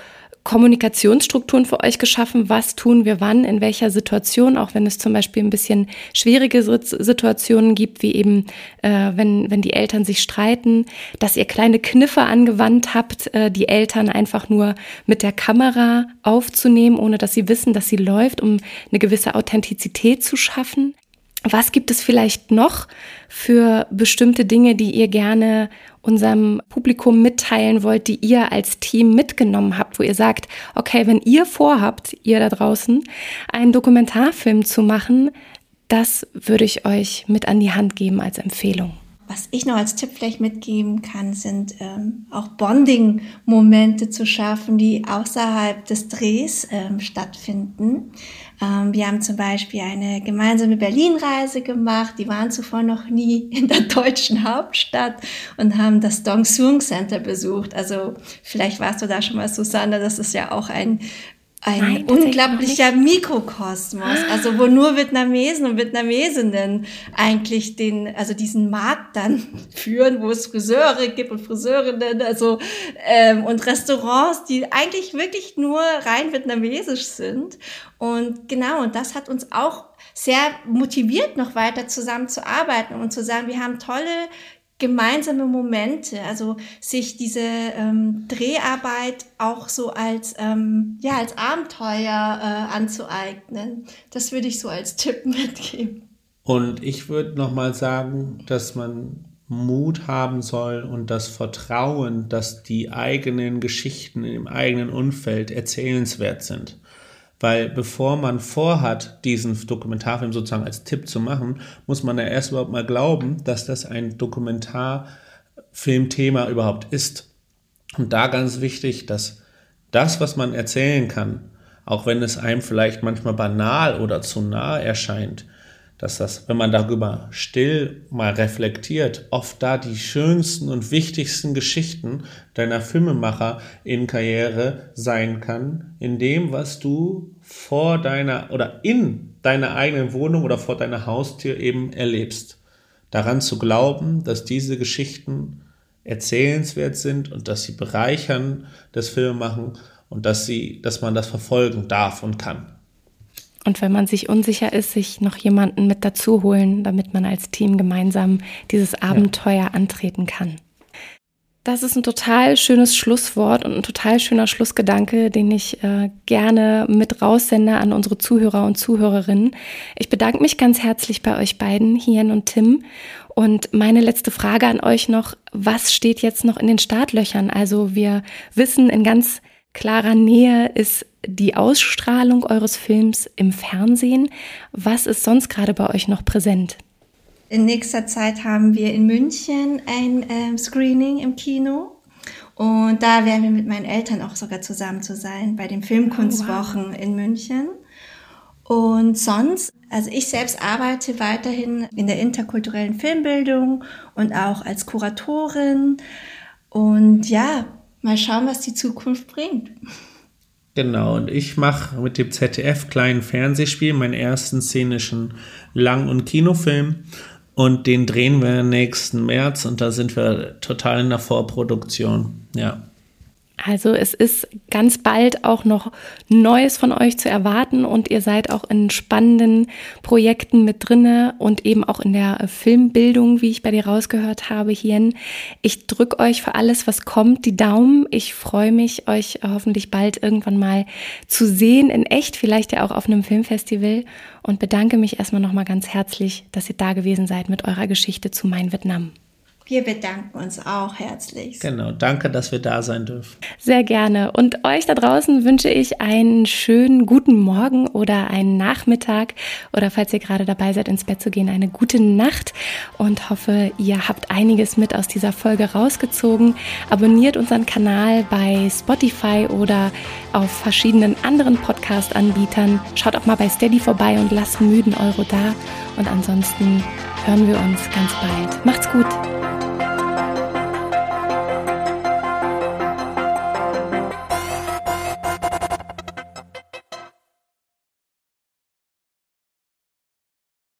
Speaker 1: Kommunikationsstrukturen für euch geschaffen. Was tun wir wann, in welcher Situation, auch wenn es zum Beispiel ein bisschen schwierige Situationen gibt, wie eben, äh, wenn, wenn die Eltern sich streiten, dass ihr kleine Kniffe angewandt habt, äh, die Eltern einfach nur mit der Kamera aufzunehmen, ohne dass sie wissen, dass sie läuft, um eine gewisse Authentizität zu schaffen. Was gibt es vielleicht noch für bestimmte Dinge, die ihr gerne unserem Publikum mitteilen wollt, die ihr als Team mitgenommen habt, wo ihr sagt, okay, wenn ihr vorhabt, ihr da draußen, einen Dokumentarfilm zu machen, das würde ich euch mit an die Hand geben als Empfehlung.
Speaker 3: Was ich noch als Tipp vielleicht mitgeben kann, sind ähm, auch Bonding-Momente zu schaffen, die außerhalb des Drehs ähm, stattfinden. Ähm, wir haben zum Beispiel eine gemeinsame Berlin-Reise gemacht. Die waren zuvor noch nie [laughs] in der deutschen Hauptstadt und haben das Dong Suong Center besucht. Also vielleicht warst du da schon mal, Susanne. Das ist ja auch ein ein Nein, unglaublicher Mikrokosmos, also wo nur Vietnamesen und Vietnamesinnen eigentlich den, also diesen Markt dann [laughs] führen, wo es Friseure gibt und Friseurinnen, also ähm, und Restaurants, die eigentlich wirklich nur rein vietnamesisch sind. Und genau, und das hat uns auch sehr motiviert, noch weiter zusammenzuarbeiten und zu sagen, wir haben tolle gemeinsame Momente, also sich diese ähm, Dreharbeit auch so als, ähm, ja, als Abenteuer äh, anzueignen. Das würde ich so als Tipp [laughs] mitgeben.
Speaker 4: Und ich würde nochmal sagen, dass man Mut haben soll und das Vertrauen, dass die eigenen Geschichten im eigenen Umfeld erzählenswert sind. Weil bevor man vorhat, diesen Dokumentarfilm sozusagen als Tipp zu machen, muss man ja erst überhaupt mal glauben, dass das ein Dokumentarfilmthema überhaupt ist. Und da ganz wichtig, dass das, was man erzählen kann, auch wenn es einem vielleicht manchmal banal oder zu nah erscheint, dass das, wenn man darüber still mal reflektiert, oft da die schönsten und wichtigsten Geschichten deiner Filmemacher in Karriere sein kann, in dem, was du vor deiner oder in deiner eigenen Wohnung oder vor deiner Haustür eben erlebst. Daran zu glauben, dass diese Geschichten erzählenswert sind und dass sie bereichern das Filmemachen und dass sie, dass man das verfolgen darf und kann.
Speaker 1: Und wenn man sich unsicher ist, sich noch jemanden mit dazu holen, damit man als Team gemeinsam dieses Abenteuer ja. antreten kann. Das ist ein total schönes Schlusswort und ein total schöner Schlussgedanke, den ich äh, gerne mit raussende an unsere Zuhörer und Zuhörerinnen. Ich bedanke mich ganz herzlich bei euch beiden, Hien und Tim. Und meine letzte Frage an euch noch, was steht jetzt noch in den Startlöchern? Also wir wissen, in ganz klarer Nähe ist die Ausstrahlung eures Films im Fernsehen. Was ist sonst gerade bei euch noch präsent?
Speaker 3: In nächster Zeit haben wir in München ein ähm, Screening im Kino. Und da werden wir mit meinen Eltern auch sogar zusammen zu sein, bei den Filmkunstwochen oh, wow. in München. Und sonst, also ich selbst arbeite weiterhin in der interkulturellen Filmbildung und auch als Kuratorin. Und ja, mal schauen, was die Zukunft bringt.
Speaker 4: Genau, und ich mache mit dem ZDF kleinen Fernsehspiel meinen ersten szenischen Lang- und Kinofilm. Und den drehen wir nächsten März und da sind wir total in der Vorproduktion. Ja.
Speaker 1: Also es ist ganz bald auch noch Neues von euch zu erwarten und ihr seid auch in spannenden Projekten mit drinne und eben auch in der Filmbildung, wie ich bei dir rausgehört habe, Hien. Ich drücke euch für alles, was kommt, die Daumen. Ich freue mich, euch hoffentlich bald irgendwann mal zu sehen, in echt, vielleicht ja auch auf einem Filmfestival und bedanke mich erstmal nochmal ganz herzlich, dass ihr da gewesen seid mit eurer Geschichte zu Mein Vietnam.
Speaker 3: Wir bedanken uns auch herzlich.
Speaker 4: Genau, danke, dass wir da sein dürfen.
Speaker 1: Sehr gerne. Und euch da draußen wünsche ich einen schönen guten Morgen oder einen Nachmittag oder falls ihr gerade dabei seid, ins Bett zu gehen, eine gute Nacht und hoffe, ihr habt einiges mit aus dieser Folge rausgezogen. Abonniert unseren Kanal bei Spotify oder auf verschiedenen anderen Podcast-Anbietern. Schaut auch mal bei Steady vorbei und lasst müden Euro da. Und ansonsten hören wir uns ganz bald. Macht's gut!